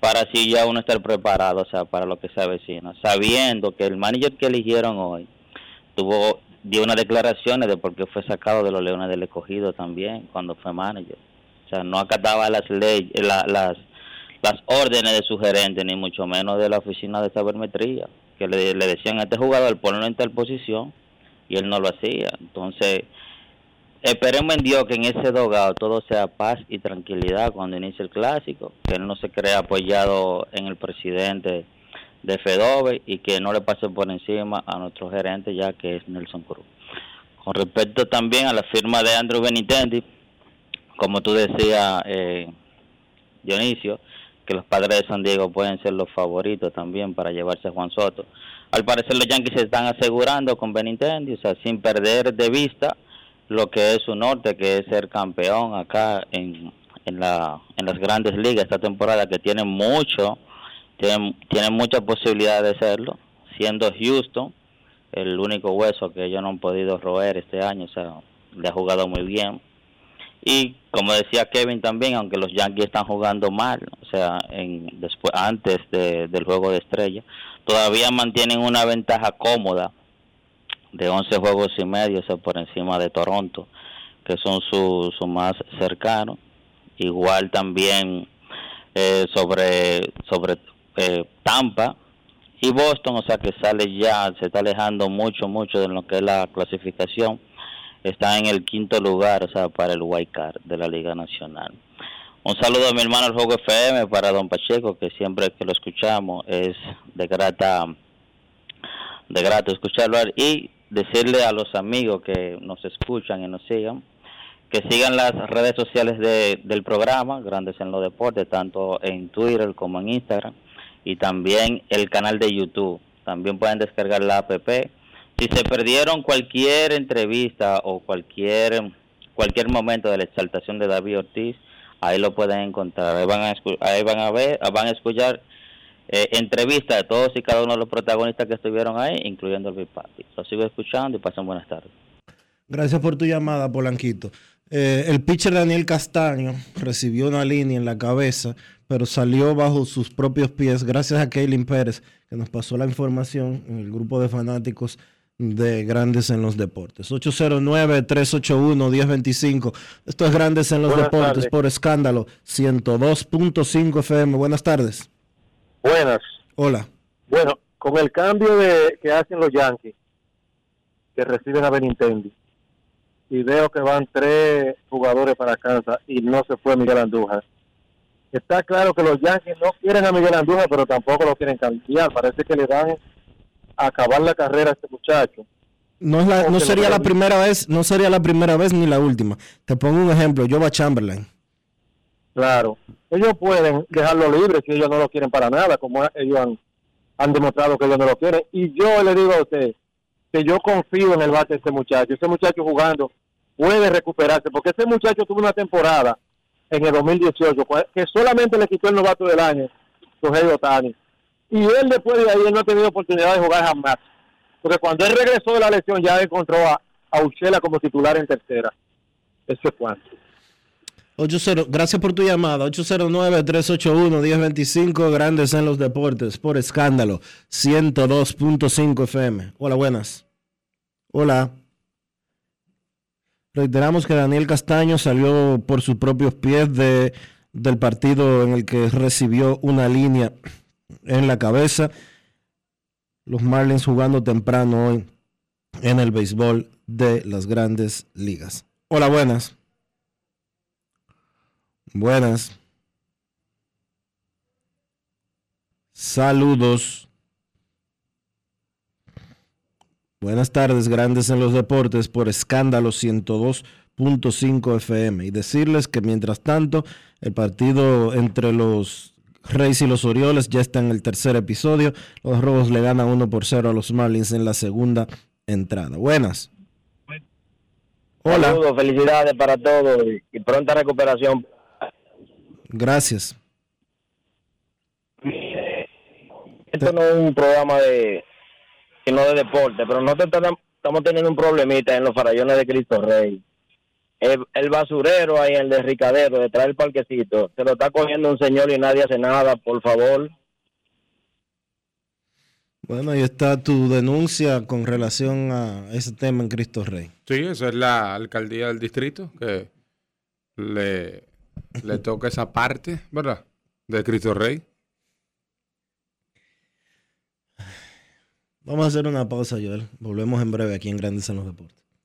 para así ya uno estar preparado, o sea, para lo que se avecina, sabiendo que el manager que eligieron hoy tuvo dio unas declaraciones de por qué fue sacado de los Leones del Escogido también cuando fue manager. O sea, no acataba las leyes, la- las las órdenes de su gerente, ni mucho menos de la oficina de sabermetría, que le, le decían a este jugador ponlo en tal posición y él no lo hacía. Entonces, esperemos en Dios que en ese dogado todo sea paz y tranquilidad cuando inicie el clásico, que él no se crea apoyado en el presidente de Fedove y que no le pase por encima a nuestro gerente ya que es Nelson Cruz. Con respecto también a la firma de Andrew Benitendi, como tú decías, eh, Dionisio, que los padres de San Diego pueden ser los favoritos también para llevarse a Juan Soto. Al parecer los Yankees se están asegurando con Benintendi, o sea, sin perder de vista lo que es su norte, que es ser campeón acá en, en, la, en las grandes ligas esta temporada, que tiene mucho, tiene, mucha posibilidad de serlo, siendo Houston el único hueso que ellos no han podido roer este año, o sea, le ha jugado muy bien. Y como decía Kevin también, aunque los Yankees están jugando mal, o sea, en, después, antes de- del juego de estrella, todavía mantienen una ventaja cómoda de 11 juegos y medio, o sea, por encima de Toronto, que son su, más cercanos. Igual también eh, sobre, sobre eh, Tampa y Boston, o sea, que sale ya, se está alejando mucho, mucho de lo que es la clasificación está en el quinto lugar, o sea, para el Card de la Liga Nacional. Un saludo a mi hermano el Juego FM para Don Pacheco, que siempre que lo escuchamos es de grata, de grato escucharlo y decirle a los amigos que nos escuchan y nos sigan, que sigan las redes sociales de, del programa, Grandes en los Deportes, tanto en Twitter como en Instagram, y también el canal de YouTube. También pueden descargar la app si se perdieron cualquier entrevista o cualquier cualquier momento de la exaltación de David Ortiz, ahí lo pueden encontrar. Ahí van a, ver, van a escuchar eh, entrevistas de todos y cada uno de los protagonistas que estuvieron ahí, incluyendo el Big Papi. Lo sigo escuchando y pasen buenas tardes.
Gracias por tu llamada, Polanquito. Eh, el pitcher Daniel Castaño recibió una línea en la cabeza, pero salió bajo sus propios pies gracias a Kaylin Pérez, que nos pasó la información en el grupo de fanáticos de Grandes en los Deportes. 809-381-1025. Esto es Grandes en los
Buenas
Deportes
tardes.
por escándalo 102.5 FM. Buenas tardes.
Buenas.
Hola.
Bueno, con el cambio de que hacen los Yankees, que reciben a Benintendi, y veo que van tres jugadores para Kansas y no se fue Miguel Andújar. Está claro que los Yankees no quieren a Miguel Andújar, pero tampoco lo quieren cambiar. Parece que le dan acabar la carrera a este muchacho.
No, es la- no sería la primera vez, no sería la primera vez ni la última. Te pongo un ejemplo, Jova Chamberlain.
Claro. Ellos pueden dejarlo libre si ellos no lo quieren para nada, como ellos han, han demostrado que ellos no lo quieren. Y yo le digo a usted que yo confío en el bate de este muchacho. Ese muchacho jugando puede recuperarse, porque ese muchacho tuvo una temporada en el 2018 cua- que solamente le quitó el novato del año, Shohei Otani. Y él después de ahí no ha tenido oportunidad de jugar jamás. Porque cuando él regresó de la lesión ya encontró a, a Uchela como titular en tercera. Eso es cuanto.
80, gracias por tu llamada. 809-381-1025, Grandes en los Deportes, por escándalo, 102.5 FM. Hola, buenas. Hola. Reiteramos que Daniel Castaño salió por sus propios pies de, del partido en el que recibió una línea en la cabeza. Los Marlins jugando temprano hoy en el béisbol de las grandes ligas. Hola, buenas. Buenas. Saludos. Buenas tardes, grandes en los deportes por escándalo 102.5 FM. Y decirles que mientras tanto, el partido entre los Reyes y los Orioles ya está en el tercer episodio. Los Robos le ganan 1 por 0 a los Marlins en la segunda entrada. Buenas. Hola.
Saludos, felicidades para todos y, pronta recuperación.
Gracias.
Esto no es un programa de sino de deporte, pero nosotros estamos teniendo un problemita en los farallones de Cristo Rey.
El, el basurero ahí, el de Ricadero, detrás del parquecito, se lo está cogiendo un señor y nadie hace nada, por favor.
Bueno, ahí está tu denuncia con relación a ese tema en Cristo Rey.
Sí, esa es la alcaldía del distrito que le, le toca esa parte, ¿verdad? De Cristo Rey.
Vamos a hacer una pausa, Joel. Volvemos en breve aquí en Grandes en los Deportes.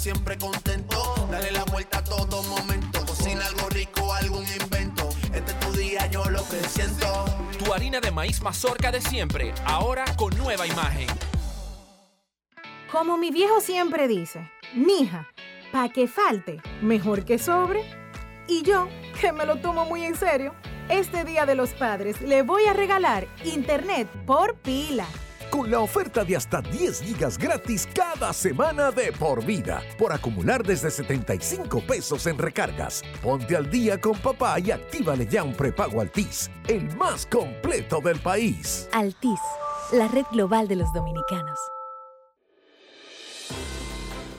siempre contento. Dale la vuelta a todo momento. Cocina algo rico, algún invento. Este es tu día, yo lo que siento.
Tu harina de maíz mazorca de siempre, ahora con nueva imagen.
Como mi viejo siempre dice, mija, pa' que falte, mejor que sobre. Y yo, que me lo tomo muy en serio, este Día de los Padres le voy a regalar internet por pila.
Con la oferta de hasta 10 gigas gratis cada semana de por vida, por acumular desde 75 pesos en recargas. Ponte al día con papá y actívale ya un prepago Altis, el más completo del país.
Altis, la red global de los dominicanos.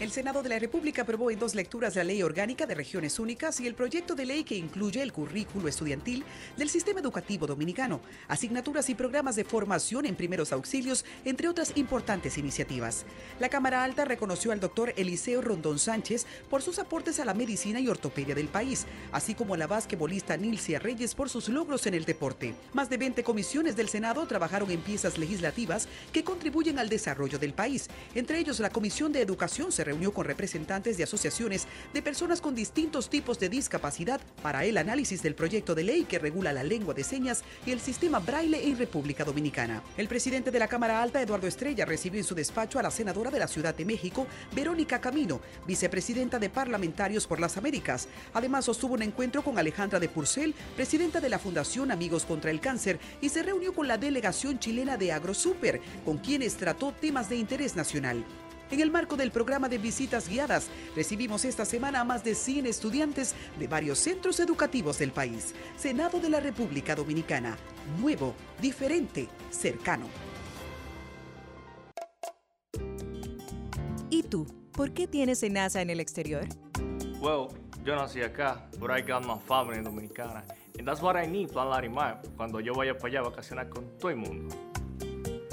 El Senado de la República aprobó en dos lecturas la Ley Orgánica de Regiones Únicas y el proyecto de ley que incluye el currículo estudiantil del sistema educativo dominicano, asignaturas y programas de formación en primeros auxilios, entre otras importantes iniciativas. La Cámara Alta reconoció al doctor Eliseo Rondón Sánchez por sus aportes a la medicina y ortopedia del país, así como a la basquetbolista Nilcia Reyes por sus logros en el deporte. Más de 20 comisiones del Senado trabajaron en piezas legislativas que contribuyen al desarrollo del país. Entre ellos, la Comisión de Educación se reunió con representantes de asociaciones de personas con distintos tipos de discapacidad para el análisis del proyecto de ley que regula la lengua de señas y el sistema braille en República Dominicana. El presidente de la Cámara Alta, Eduardo Estrella, recibió en su despacho a la senadora de la Ciudad de México, Verónica Camino, vicepresidenta de Parlamentarios por las Américas. Además, sostuvo un encuentro con Alejandra de Purcell, presidenta de la Fundación Amigos contra el Cáncer, y se reunió con la delegación chilena de AgroSuper, con quienes trató temas de interés nacional. En el marco del programa de visitas guiadas, recibimos esta semana a más de 100 estudiantes de varios centros educativos del país. Senado de la República Dominicana. Nuevo, diferente, cercano.
¿Y tú? ¿Por qué tienes NASA en el exterior?
Well, yo nací acá, but I got my family dominicana. And that's what I need, Plan Larimar, cuando yo vaya para allá a vacacionar con todo el mundo.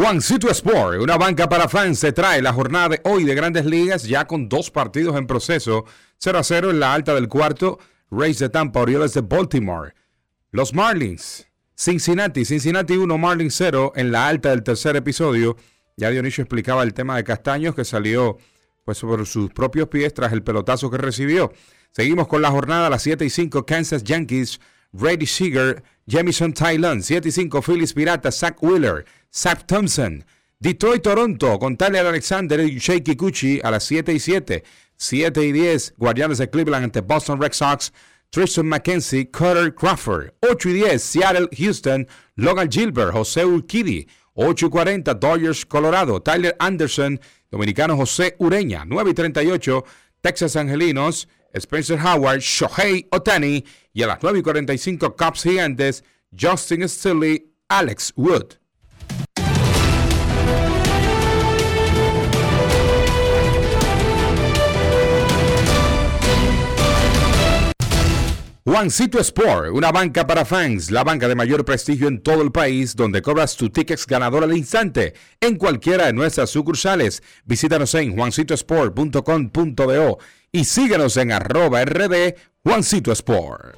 Juancito Sport, una banca para fans, se trae la jornada de hoy de Grandes Ligas ya con dos partidos en proceso. 0 a 0 en la alta del cuarto, Rays de Tampa, Orioles de Baltimore. Los Marlins, Cincinnati, Cincinnati 1, Marlins 0 en la alta del tercer episodio. Ya Dionisio explicaba el tema de Castaños que salió pues sobre sus propios pies tras el pelotazo que recibió. Seguimos con la jornada a las 7 y 5, Kansas Yankees, Brady Seager, Jamison Tylon, 7 y 5, Phillies Piratas, Zach Wheeler, Zach Thompson, Detroit Toronto, con Tyler Alexander y Shea Kikuchi a las 7 y 7, 7 y 10, Guardianes de Cleveland ante Boston Red Sox, Tristan McKenzie, Cutter Crawford, 8 y 10, Seattle Houston, Logan Gilbert, José Urquidi, 8 y 40, Dodgers, Colorado. Tyler Anderson, dominicano José Ureña. 9 y 38, Texas Angelinos, Spencer Howard, Shohei Otani. Y a las 9 y 45, Cubs Gigantes, Justin Steele, Alex Wood. Juancito Sport, una banca para fans, la banca de mayor prestigio en todo el país, donde cobras tu tickets ganador al instante en cualquiera de nuestras sucursales. Visítanos en juancitosport.com.do y síguenos en arroba rd Juancito Sport.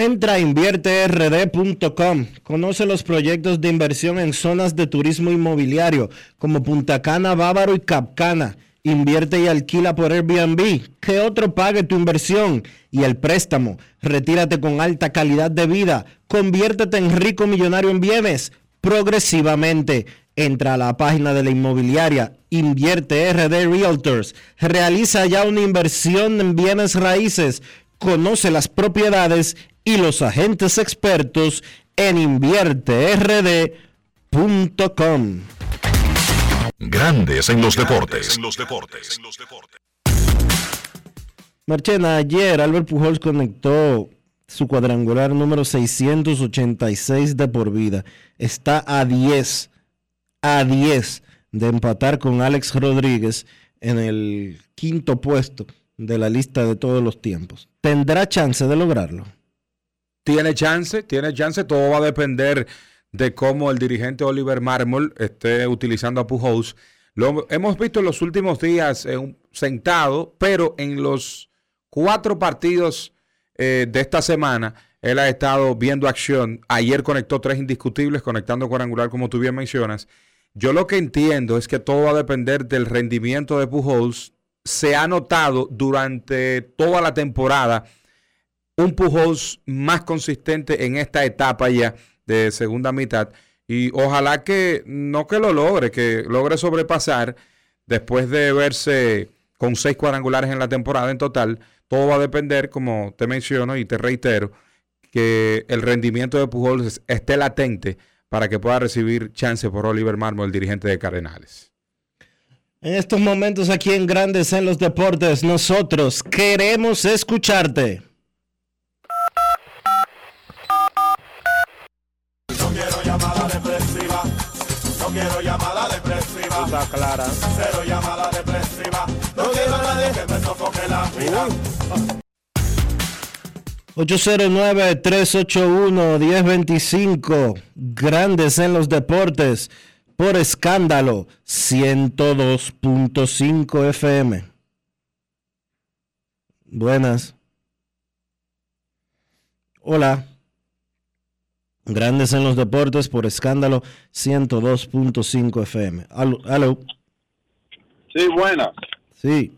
Entra a invierterd.com. Conoce los proyectos de inversión en zonas de turismo inmobiliario como Punta Cana, Bávaro y Capcana. Invierte y alquila por Airbnb. Que otro pague tu inversión y el préstamo. Retírate con alta calidad de vida. Conviértete en rico millonario en bienes progresivamente. Entra a la página de la inmobiliaria Invierte RD Realtors. Realiza ya una inversión en bienes raíces. Conoce las propiedades y los agentes expertos en invierterd.com.
Grandes en los deportes.
Marchena, ayer Albert Pujols conectó su cuadrangular número 686 de por vida. Está a 10, a 10 de empatar con Alex Rodríguez en el quinto puesto de la lista de todos los tiempos. ¿Tendrá chance de lograrlo?
Tiene chance, tiene chance, todo va a depender de cómo el dirigente Oliver Marmol esté utilizando a Pujols. Lo hemos visto en los últimos días eh, sentado, pero en los cuatro partidos eh, de esta semana, él ha estado viendo acción. Ayer conectó tres indiscutibles, conectando cuadrangular, como tú bien mencionas. Yo lo que entiendo es que todo va a depender del rendimiento de Pujols. Se ha notado durante toda la temporada un Pujols más consistente en esta etapa ya de segunda mitad. Y ojalá que no que lo logre, que logre sobrepasar después de verse con seis cuadrangulares en la temporada en total. Todo va a depender, como te menciono y te reitero, que el rendimiento de Pujols esté latente para que pueda recibir chance por Oliver Marmo, el dirigente de Cardenales.
En estos momentos aquí en Grandes en los Deportes, nosotros queremos escucharte.
Quiero llamada depresiva. Está clara. Cero llamada depresiva. No quiero a nadie que me sofoque la vida.
809-381-1025, Grandes en los Deportes, por escándalo, 102.5 FM. Buenas. Hola. Grandes en los deportes por escándalo 102.5 FM. Aló.
Sí, buenas.
Sí.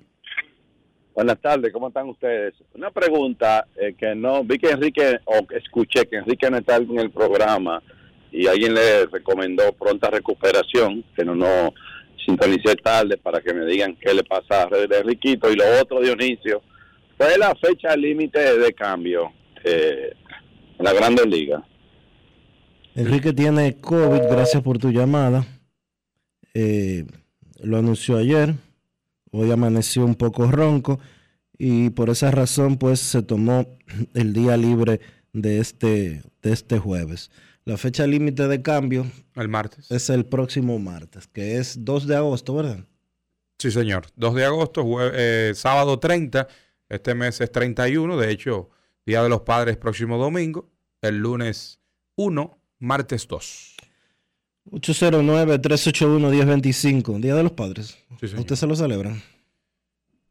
Buenas tardes, ¿cómo están ustedes? Una pregunta eh, que no, vi que Enrique, o escuché que Enrique no está en el programa y alguien le recomendó pronta recuperación, que no, no sintonicé tarde para que me digan qué le pasa a Enriquito. Y lo otro, Dionisio, fue la fecha límite de cambio eh, en la Grande Liga.
Enrique tiene COVID, gracias por tu llamada. Eh, lo anunció ayer, hoy amaneció un poco ronco y por esa razón pues se tomó el día libre de este, de este jueves. La fecha límite de cambio
el martes.
es el próximo martes, que es 2 de agosto, ¿verdad?
Sí, señor. 2 de agosto, eh, sábado 30, este mes es 31, de hecho, Día de los Padres próximo domingo, el lunes 1 martes 2.
809-381-1025, Día de los Padres. ¿Usted se lo celebran?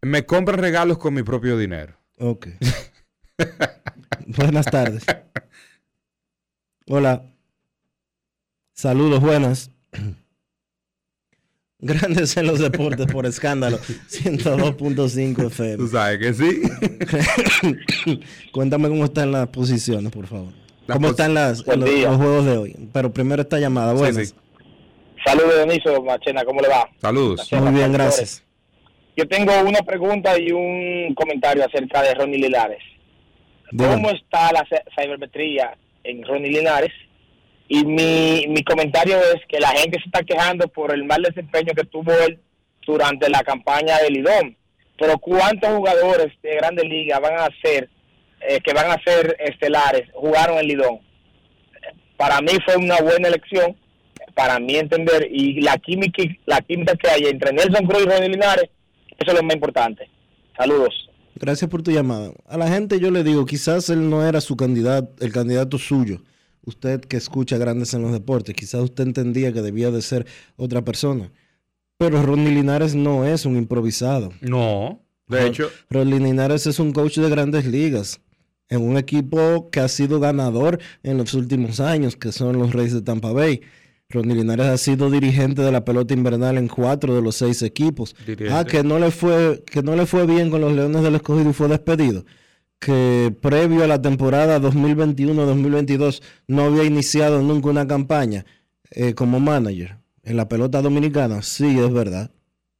Me compran regalos con mi propio dinero.
Ok. buenas tardes. Hola. Saludos, buenas. Grandes en los deportes por escándalo. 102.5 FM.
Tú sabes que sí.
Cuéntame cómo están las posiciones, por favor. ¿Cómo están las, los, juegos de hoy? Pero primero esta llamada. Buenas.
Saludos, Dionisio Machena, ¿cómo le va?
Saludos.
Muy bien, gracias.
yo tengo una pregunta y un comentario acerca de Ronnie Linares. ¿Cómo está la cibermetría en Ronnie Linares? Y mi, mi comentario es que la gente se está quejando por el mal desempeño que tuvo él durante la campaña del Lidón. Pero ¿cuántos jugadores de Grandes Ligas van a ser, eh, que van a ser estelares, jugaron el Lidón? Para mí fue una buena elección, para mí entender, y la química, la química que hay entre Nelson Cruz y Ronnie Linares, eso es lo más importante. Saludos.
Gracias por tu llamada. A la gente yo le digo, quizás él no era su candidato, el candidato suyo. Usted que escucha grandes en los deportes, quizás usted entendía que debía de ser otra persona. Pero Ronnie Linares no es un improvisado.
No, de hecho,
Ronnie Linares es un coach de grandes ligas. En un equipo que ha sido ganador en los últimos años, que son los Reyes de Tampa Bay. Ronnie Linares ha sido dirigente de la pelota invernal en cuatro de los seis equipos.
Dirigente.
Ah, que no le fue, que no le fue bien con los Leones del Escogido y fue despedido. Que previo a la temporada 2021-2022 no había iniciado nunca una campaña eh, como manager en la pelota dominicana. Sí, es verdad.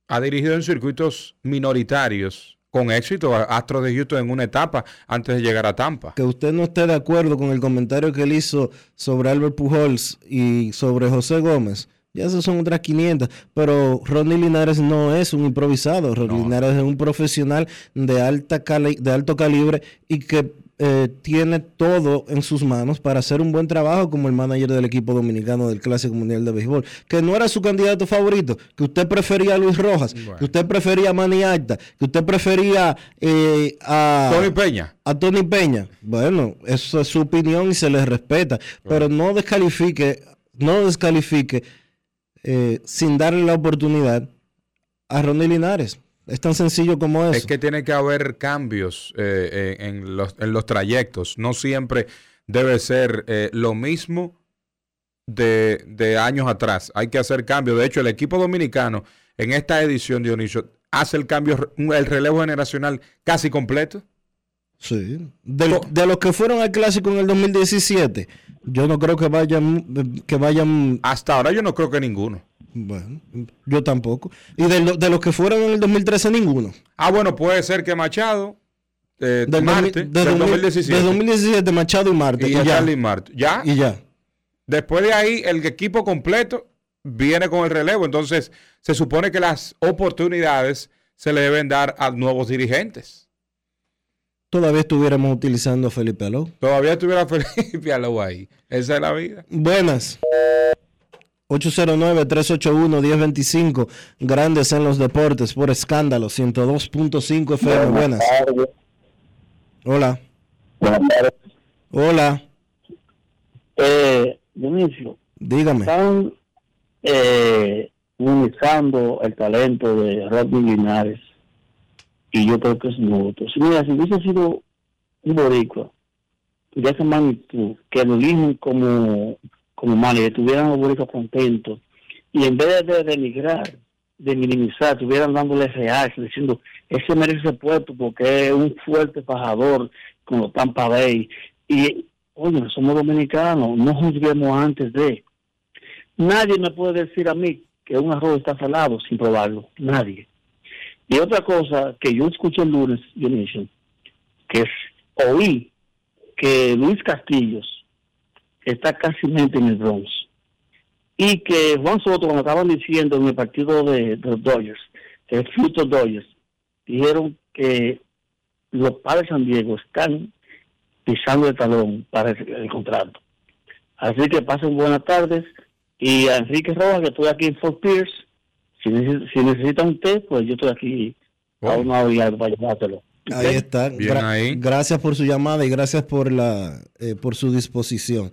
ha dirigido en circuitos minoritarios con éxito a Astros de Houston en una etapa antes de llegar a Tampa.
Que usted no esté de acuerdo con el comentario que él hizo sobre Albert Pujols y sobre José Gómez. Ya esas son otras 500. Pero Ronnie Linares no es un improvisado. Ronnie Linares es un profesional de, alta cali- de alto calibre y que eh, tiene todo en sus manos para hacer un buen trabajo como el manager del equipo dominicano del Clásico Mundial de Béisbol. Que no era su candidato favorito. Que usted prefería a Luis Rojas. Que usted prefería a Manny Alta. Que usted prefería eh, a...
Tony Peña.
A Tony Peña. Bueno, eso es su opinión y se le respeta. Pero no descalifique, no descalifique eh, sin darle la oportunidad a Ronnie Linares. Es tan sencillo como eso.
Es que tiene que haber cambios eh, en, los, en los trayectos. No siempre debe ser eh, lo mismo de, de años atrás. Hay que hacer cambios. De hecho, el equipo dominicano en esta edición, Dionisio, hace el cambio, el relevo generacional casi completo.
Sí. De, de los que fueron al clásico en el 2017, yo no creo que vayan, que vayan.
Hasta ahora yo no creo que ninguno.
Bueno, yo tampoco. Y de, lo- de los que fueron en el 2013, ninguno.
Ah, bueno, puede ser que Machado, eh,
Del
Marte,
2000
del
de
2017.
De 2017, Machado y Marte.
y
Y,
ya. Charlie Marte. ¿Ya?
Y ya.
Después de ahí, el equipo completo viene con el relevo. Entonces, se supone que las oportunidades se le deben dar a nuevos dirigentes.
Todavía estuviéramos utilizando a Felipe Alou.
Todavía estuviera Felipe Alou ahí. Esa es la vida.
Buenas. 809-381-1025. Grandes en los deportes por escándalo. 102.5 FM. Buenas. Hola. Hola.
Eh, Dionisio,
Dígame.
están eh, minimizando el talento de Rodney Linares y yo creo que es. Si mira, si hubiese sido un boricua de esa magnitud, que lo eligen como, como manager, estuvieran los boricuas contentos y en vez de denigrar, de minimizar, estuvieran dándole real, diciendo, ese merece ese puesto porque es un fuerte fajador con los Tampa Bay y oye, somos dominicanos, no juzguemos antes de. Nadie me puede decir a mí que un arroz está salado sin probarlo, nadie. Y otra cosa que yo escuché el lunes, que es, oí que Luis Castillos está casi en el Bronx y que Juan Soto, cuando estaban diciendo en el partido de, de los Dodgers, el Fruto Dodgers, dijeron que los padres de San Diego están pisando el talón para el, el contrato. Así que pasen buenas tardes. Y a Enrique Rojas, que estoy aquí en Fort Pierce, si, neces- si necesitan usted, pues yo estoy aquí a una hora para llevártelo.
Ahí está.
Bien
Gra-
ahí.
Gracias por su llamada y gracias por la eh, por su disposición.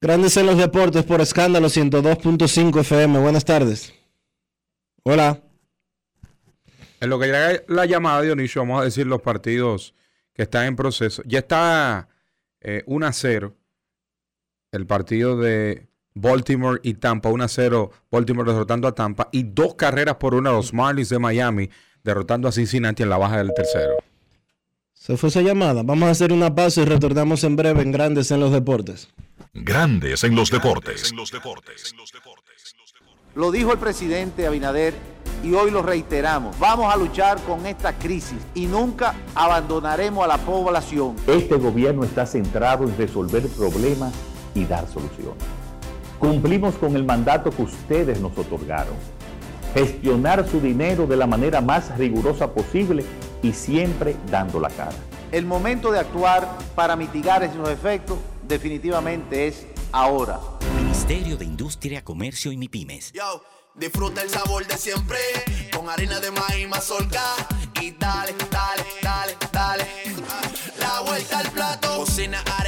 Grandes en los deportes por escándalo 102.5 FM. Buenas tardes. Hola.
En lo que llega la llamada, Dionisio, vamos a decir los partidos que están en proceso. Ya está eh, 1 a 0 el partido de Baltimore y Tampa. 1 a 0 Baltimore derrotando a Tampa. Y dos carreras por una los Marlins de Miami derrotando a Cincinnati en la baja del tercero.
Se fue esa llamada. Vamos a hacer una pausa y retornamos en breve en Grandes en los deportes.
Grandes en los deportes.
Lo dijo el presidente Abinader y hoy lo reiteramos. Vamos a luchar con esta crisis y nunca abandonaremos a la población.
Este gobierno está centrado en resolver problemas y dar soluciones. Cumplimos con el mandato que ustedes nos otorgaron. Gestionar su dinero de la manera más rigurosa posible y siempre dando la cara.
El momento de actuar para mitigar esos efectos definitivamente es ahora.
Ministerio de Industria, Comercio y MIPIMES.
Yo, disfruta el sabor de siempre con harina de maíz mazorca y dale, dale, dale, dale. La vuelta al plato, cocina arepa,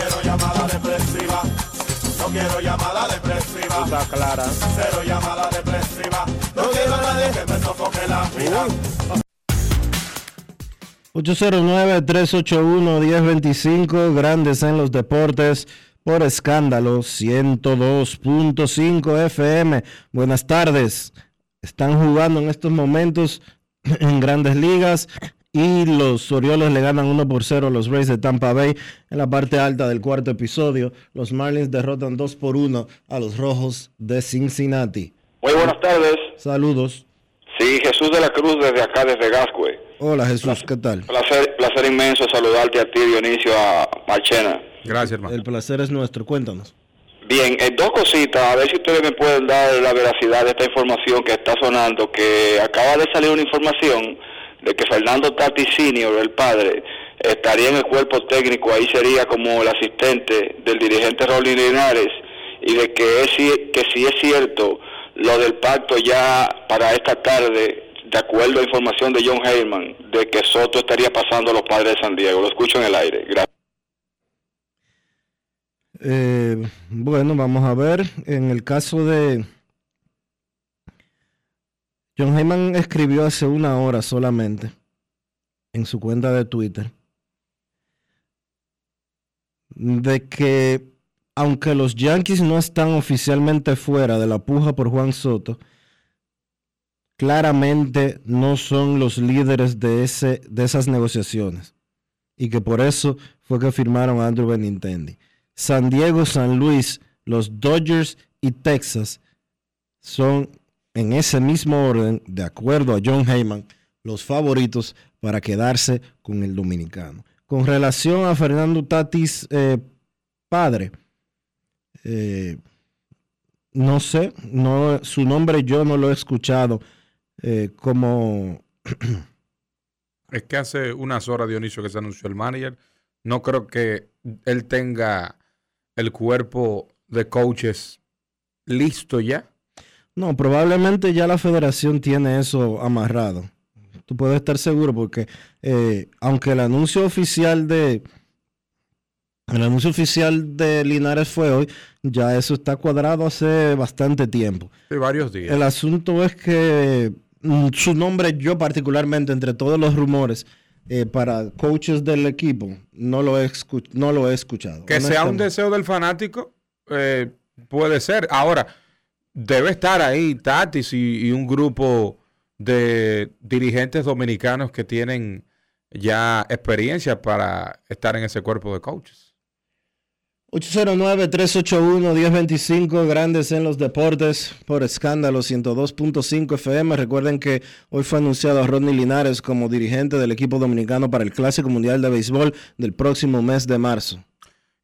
quiero llamada depresiva. No quiero llamada depresiva.
Está clara.
Cero llamada depresiva. No quiero a nadie que me sofoque la vida.
809-381-1025, Grandes en los Deportes, por escándalo 102.5 FM. Buenas tardes. Están jugando en estos momentos en grandes ligas y los Orioles le ganan 1 por 0 a los Rays de Tampa Bay en la parte alta del cuarto episodio. Los Marlins derrotan 2 por 1 a los Rojos de Cincinnati.
Muy buenas tardes.
Saludos.
Sí, Jesús de la Cruz desde acá, desde Gascue.
Hola Jesús, ¿qué tal?
Placer, placer inmenso saludarte a ti, Dionisio, a Marchena.
Gracias, hermano.
El placer es nuestro, cuéntanos.
Bien, eh, dos cositas, a ver si ustedes me pueden dar la veracidad de esta información que está sonando, que acaba de salir una información de que Fernando Tati Senior, el padre, estaría en el cuerpo técnico, ahí sería como el asistente del dirigente Rolly Linares, y de que, es, que si es cierto lo del pacto ya para esta tarde, de acuerdo a información de John Heyman, de que Soto estaría pasando a los padres de San Diego. Lo escucho en el aire. Gracias.
Eh, bueno, vamos a ver. En el caso de John Heyman escribió hace una hora solamente en su cuenta de Twitter de que aunque los Yankees no están oficialmente fuera de la puja por Juan Soto, claramente no son los líderes de, ese, de esas negociaciones y que por eso fue que firmaron Andrew Benintendi. San Diego, San Luis, los Dodgers y Texas son en ese mismo orden, de acuerdo a John Heyman, los favoritos para quedarse con el dominicano. Con relación a Fernando Tatis, eh, padre, eh, no sé, no, su nombre yo no lo he escuchado eh, como
Es que hace unas horas, Dionisio, que se anunció el manager. No creo que él tenga el cuerpo de coaches listo ya.
No, probablemente ya la federación tiene eso amarrado. Tú puedes estar seguro porque eh, aunque el anuncio oficial de el anuncio oficial de Linares fue hoy, ya eso está cuadrado hace bastante tiempo.
Sí, varios días.
El asunto es que mm, su nombre yo particularmente entre todos los rumores eh, para coaches del equipo no lo he, escu- no lo he escuchado.
Que sea un deseo del fanático, eh, puede ser. Ahora, debe estar ahí Tatis y, y un grupo de dirigentes dominicanos que tienen ya experiencia para estar en ese cuerpo de coaches.
809-381-1025, grandes en los deportes por escándalo 102.5 FM. Recuerden que hoy fue anunciado a Rodney Linares como dirigente del equipo dominicano para el Clásico Mundial de Béisbol del próximo mes de marzo.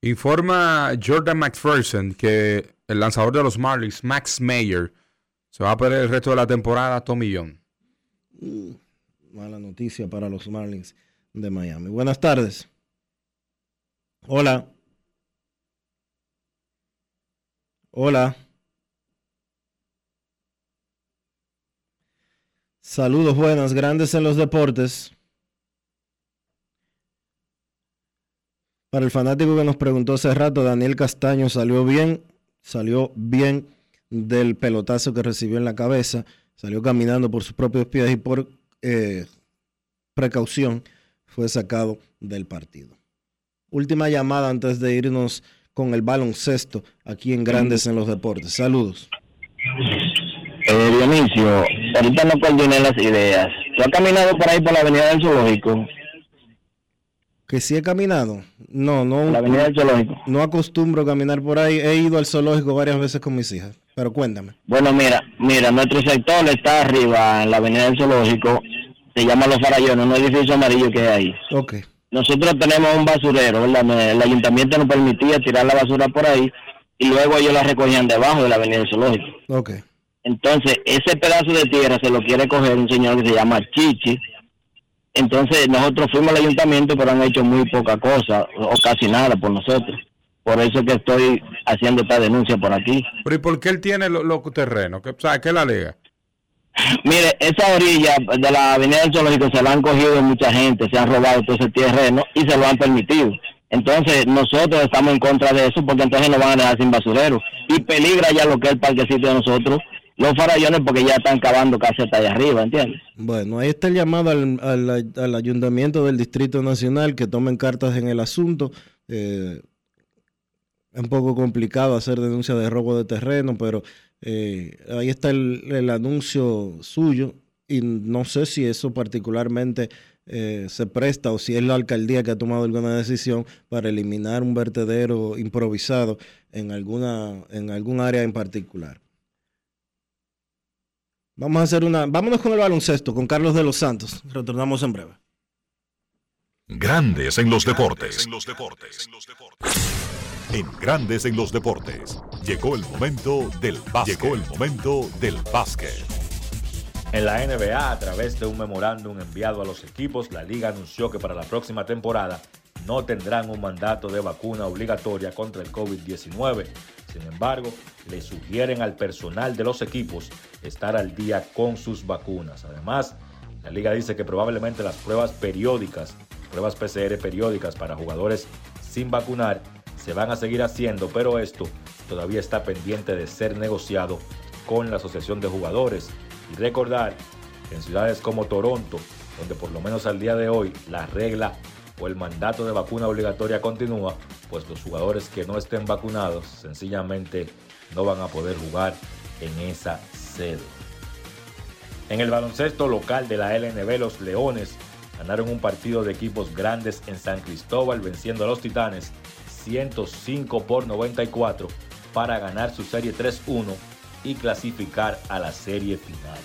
Informa Jordan McPherson que el lanzador de los Marlins, Max Mayer, se va a perder el resto de la temporada Tommy John.
Mm, mala noticia para los Marlins de Miami. Buenas tardes. Hola. Hola. Saludos buenas, grandes en los deportes. Para el fanático que nos preguntó hace rato, Daniel Castaño salió bien, salió bien del pelotazo que recibió en la cabeza, salió caminando por sus propios pies y por eh, precaución fue sacado del partido. Última llamada antes de irnos con el baloncesto aquí en Grandes en los Deportes. Saludos.
Eh, Dionisio, ahorita no coordiné las ideas. ¿Tú has caminado por ahí por la avenida del zoológico?
Que sí he caminado. No, no.
La avenida del zoológico.
No acostumbro caminar por ahí. He ido al zoológico varias veces con mis hijas. Pero cuéntame.
Bueno, mira, mira, nuestro sector está arriba en la avenida del zoológico. Se llama Los Farallones, un edificio amarillo que hay ahí.
Ok.
Nosotros tenemos un basurero, ¿verdad? El ayuntamiento nos permitía tirar la basura por ahí y luego ellos la recogían debajo de la avenida del zoológico.
Ok.
Entonces, ese pedazo de tierra se lo quiere coger un señor que se llama Chichi. Entonces, nosotros fuimos al ayuntamiento, pero han hecho muy poca cosa, o casi nada por nosotros. Por eso que estoy haciendo esta denuncia por aquí.
Pero ¿y por qué él tiene los lo terrenos? ¿Qué, o ¿Qué la alega?
Mire, esa orilla de la avenida del zoológico se la han cogido mucha gente, se han robado todo ese terreno y se lo han permitido. Entonces nosotros estamos en contra de eso porque entonces nos van a dejar sin basurero. Y peligra ya lo que es el parquecito de nosotros, los farallones porque ya están cavando casi hasta allá arriba, ¿entiendes?
Bueno, ahí está el llamado al, al, al ayuntamiento del Distrito Nacional que tomen cartas en el asunto. Eh, es un poco complicado hacer denuncia de robo de terreno, pero eh, ahí está el, el, anuncio suyo y no sé si eso particularmente eh, se presta o si es la alcaldía que ha tomado alguna decisión para eliminar un vertedero improvisado en alguna en algún área en particular. Vamos a hacer una. Vámonos con el baloncesto, con Carlos de los Santos. Retornamos en breve.
Grandes en los deportes. En los deportes. En Grandes en los deportes. Llegó el momento del básquet. Llegó el momento del básquet.
En la NBA, a través de un memorándum enviado a los equipos, la liga anunció que para la próxima temporada no tendrán un mandato de vacuna obligatoria contra el COVID-19. Sin embargo, le sugieren al personal de los equipos estar al día con sus vacunas. Además, la liga dice que probablemente las pruebas periódicas, pruebas PCR periódicas para jugadores sin vacunar, se van a seguir haciendo, pero esto todavía está pendiente de ser negociado con la Asociación de Jugadores. Y recordar que en ciudades como Toronto, donde por lo menos al día de hoy la regla o el mandato de vacuna obligatoria continúa, pues los jugadores que no estén vacunados sencillamente no van a poder jugar en esa sede. En el baloncesto local de la LNB, los Leones ganaron un partido de equipos grandes en San Cristóbal venciendo a los Titanes 105 por 94 para ganar su serie 3-1 y clasificar a la serie final.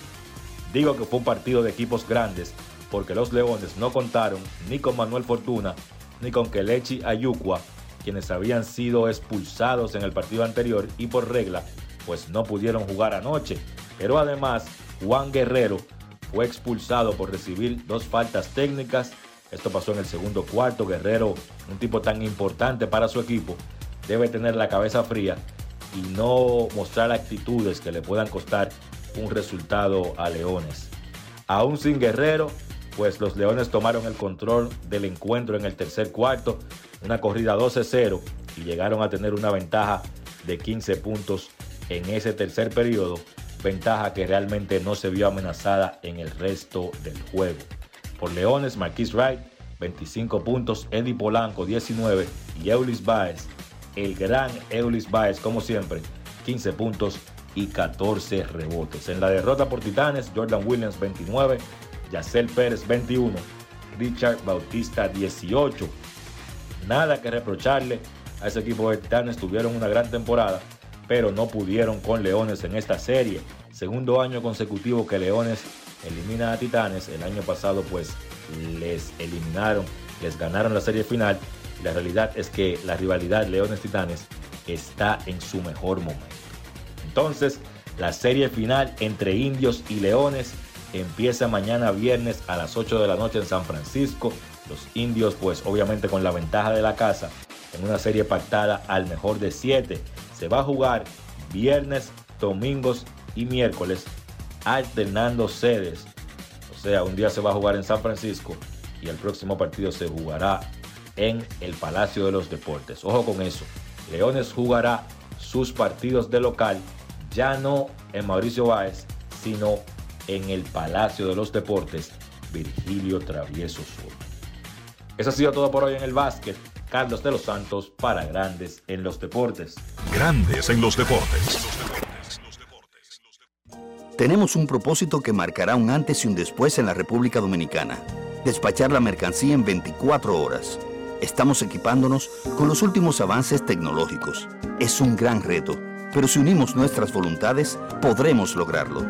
Digo que fue un partido de equipos grandes porque los Leones no contaron ni con Manuel Fortuna ni con Kelechi Ayukwa, quienes habían sido expulsados en el partido anterior y por regla, pues no pudieron jugar anoche. Pero además, Juan Guerrero fue expulsado por recibir dos faltas técnicas. Esto pasó en el segundo cuarto. Guerrero, un tipo tan importante para su equipo, debe tener la cabeza fría y no mostrar actitudes que le puedan costar un resultado a Leones. Aún sin Guerrero, pues los Leones tomaron el control del encuentro en el tercer cuarto, una corrida 12-0 y llegaron a tener una ventaja de 15 puntos en ese tercer periodo, ventaja que realmente no se vio amenazada en el resto del juego. Por Leones, Marquis Wright, 25 puntos, Eddie Polanco, 19 y Eulis Baez, el gran Eulis Baez, como siempre, 15 puntos y 14 rebotes. En la derrota por Titanes, Jordan Williams 29, Yacel Pérez 21, Richard Bautista 18. Nada que reprocharle a ese equipo de Titanes, tuvieron una gran temporada, pero no pudieron con Leones en esta serie. Segundo año consecutivo que Leones elimina a Titanes. El año pasado pues les eliminaron, les ganaron la serie final. La realidad es que la rivalidad Leones-Titanes está en su mejor momento. Entonces, la serie final entre Indios y Leones empieza mañana viernes a las 8 de la noche en San Francisco. Los Indios, pues obviamente con la ventaja de la casa, en una serie pactada al mejor de 7. Se va a jugar viernes, domingos y miércoles, alternando sedes. O sea, un día se va a jugar en San Francisco y el próximo partido se jugará en el Palacio de los Deportes. Ojo con eso. Leones jugará sus partidos de local ya no en Mauricio Báez, sino en el Palacio de los Deportes, Virgilio Travieso Sur. Eso ha sido todo por hoy en el básquet. Carlos de los Santos para Grandes en los Deportes.
Grandes en los Deportes.
Tenemos un propósito que marcará un antes y un después en la República Dominicana. Despachar la mercancía en 24 horas. Estamos equipándonos con los últimos avances tecnológicos. Es un gran reto pero si unimos nuestras voluntades, podremos lograrlo.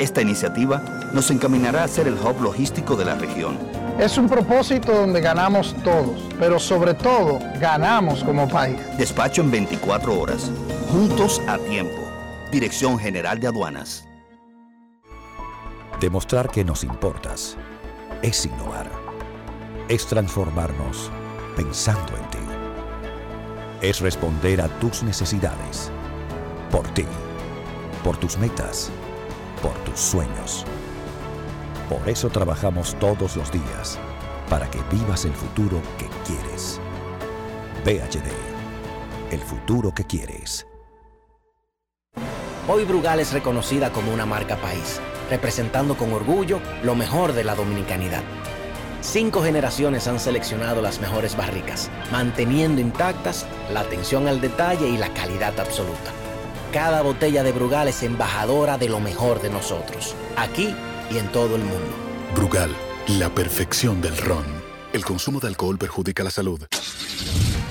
Esta iniciativa nos encaminará a ser el hub logístico de la región.
Es un propósito donde ganamos todos, pero sobre todo ganamos como país.
Despacho en 24 horas, juntos a tiempo. Dirección General de Aduanas.
Demostrar que nos importas es innovar. Es transformarnos pensando en ti. Es responder a tus necesidades por ti, por tus metas, por tus sueños. Por eso trabajamos todos los días, para que vivas el futuro que quieres. VHD, el futuro que quieres.
Hoy Brugal es reconocida como una marca país, representando con orgullo lo mejor de la dominicanidad. Cinco generaciones han seleccionado las mejores barricas, manteniendo intactas la atención al detalle y la calidad absoluta cada botella de Brugal es embajadora de lo mejor de nosotros, aquí y en todo el mundo.
Brugal, la perfección del ron. El consumo de alcohol perjudica la salud.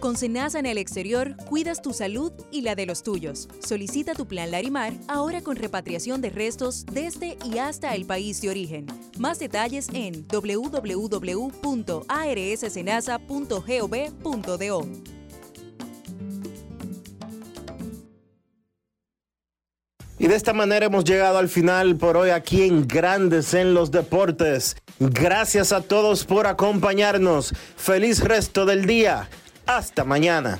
Con Senasa en el exterior, cuidas tu salud y la de los tuyos. Solicita tu plan Larimar ahora con repatriación de restos desde y hasta el país de origen. Más detalles en www.arssenasa.gov.do.
Y de esta manera hemos llegado al final por hoy aquí en Grandes en los Deportes. Gracias a todos por acompañarnos. Feliz resto del día. Hasta mañana.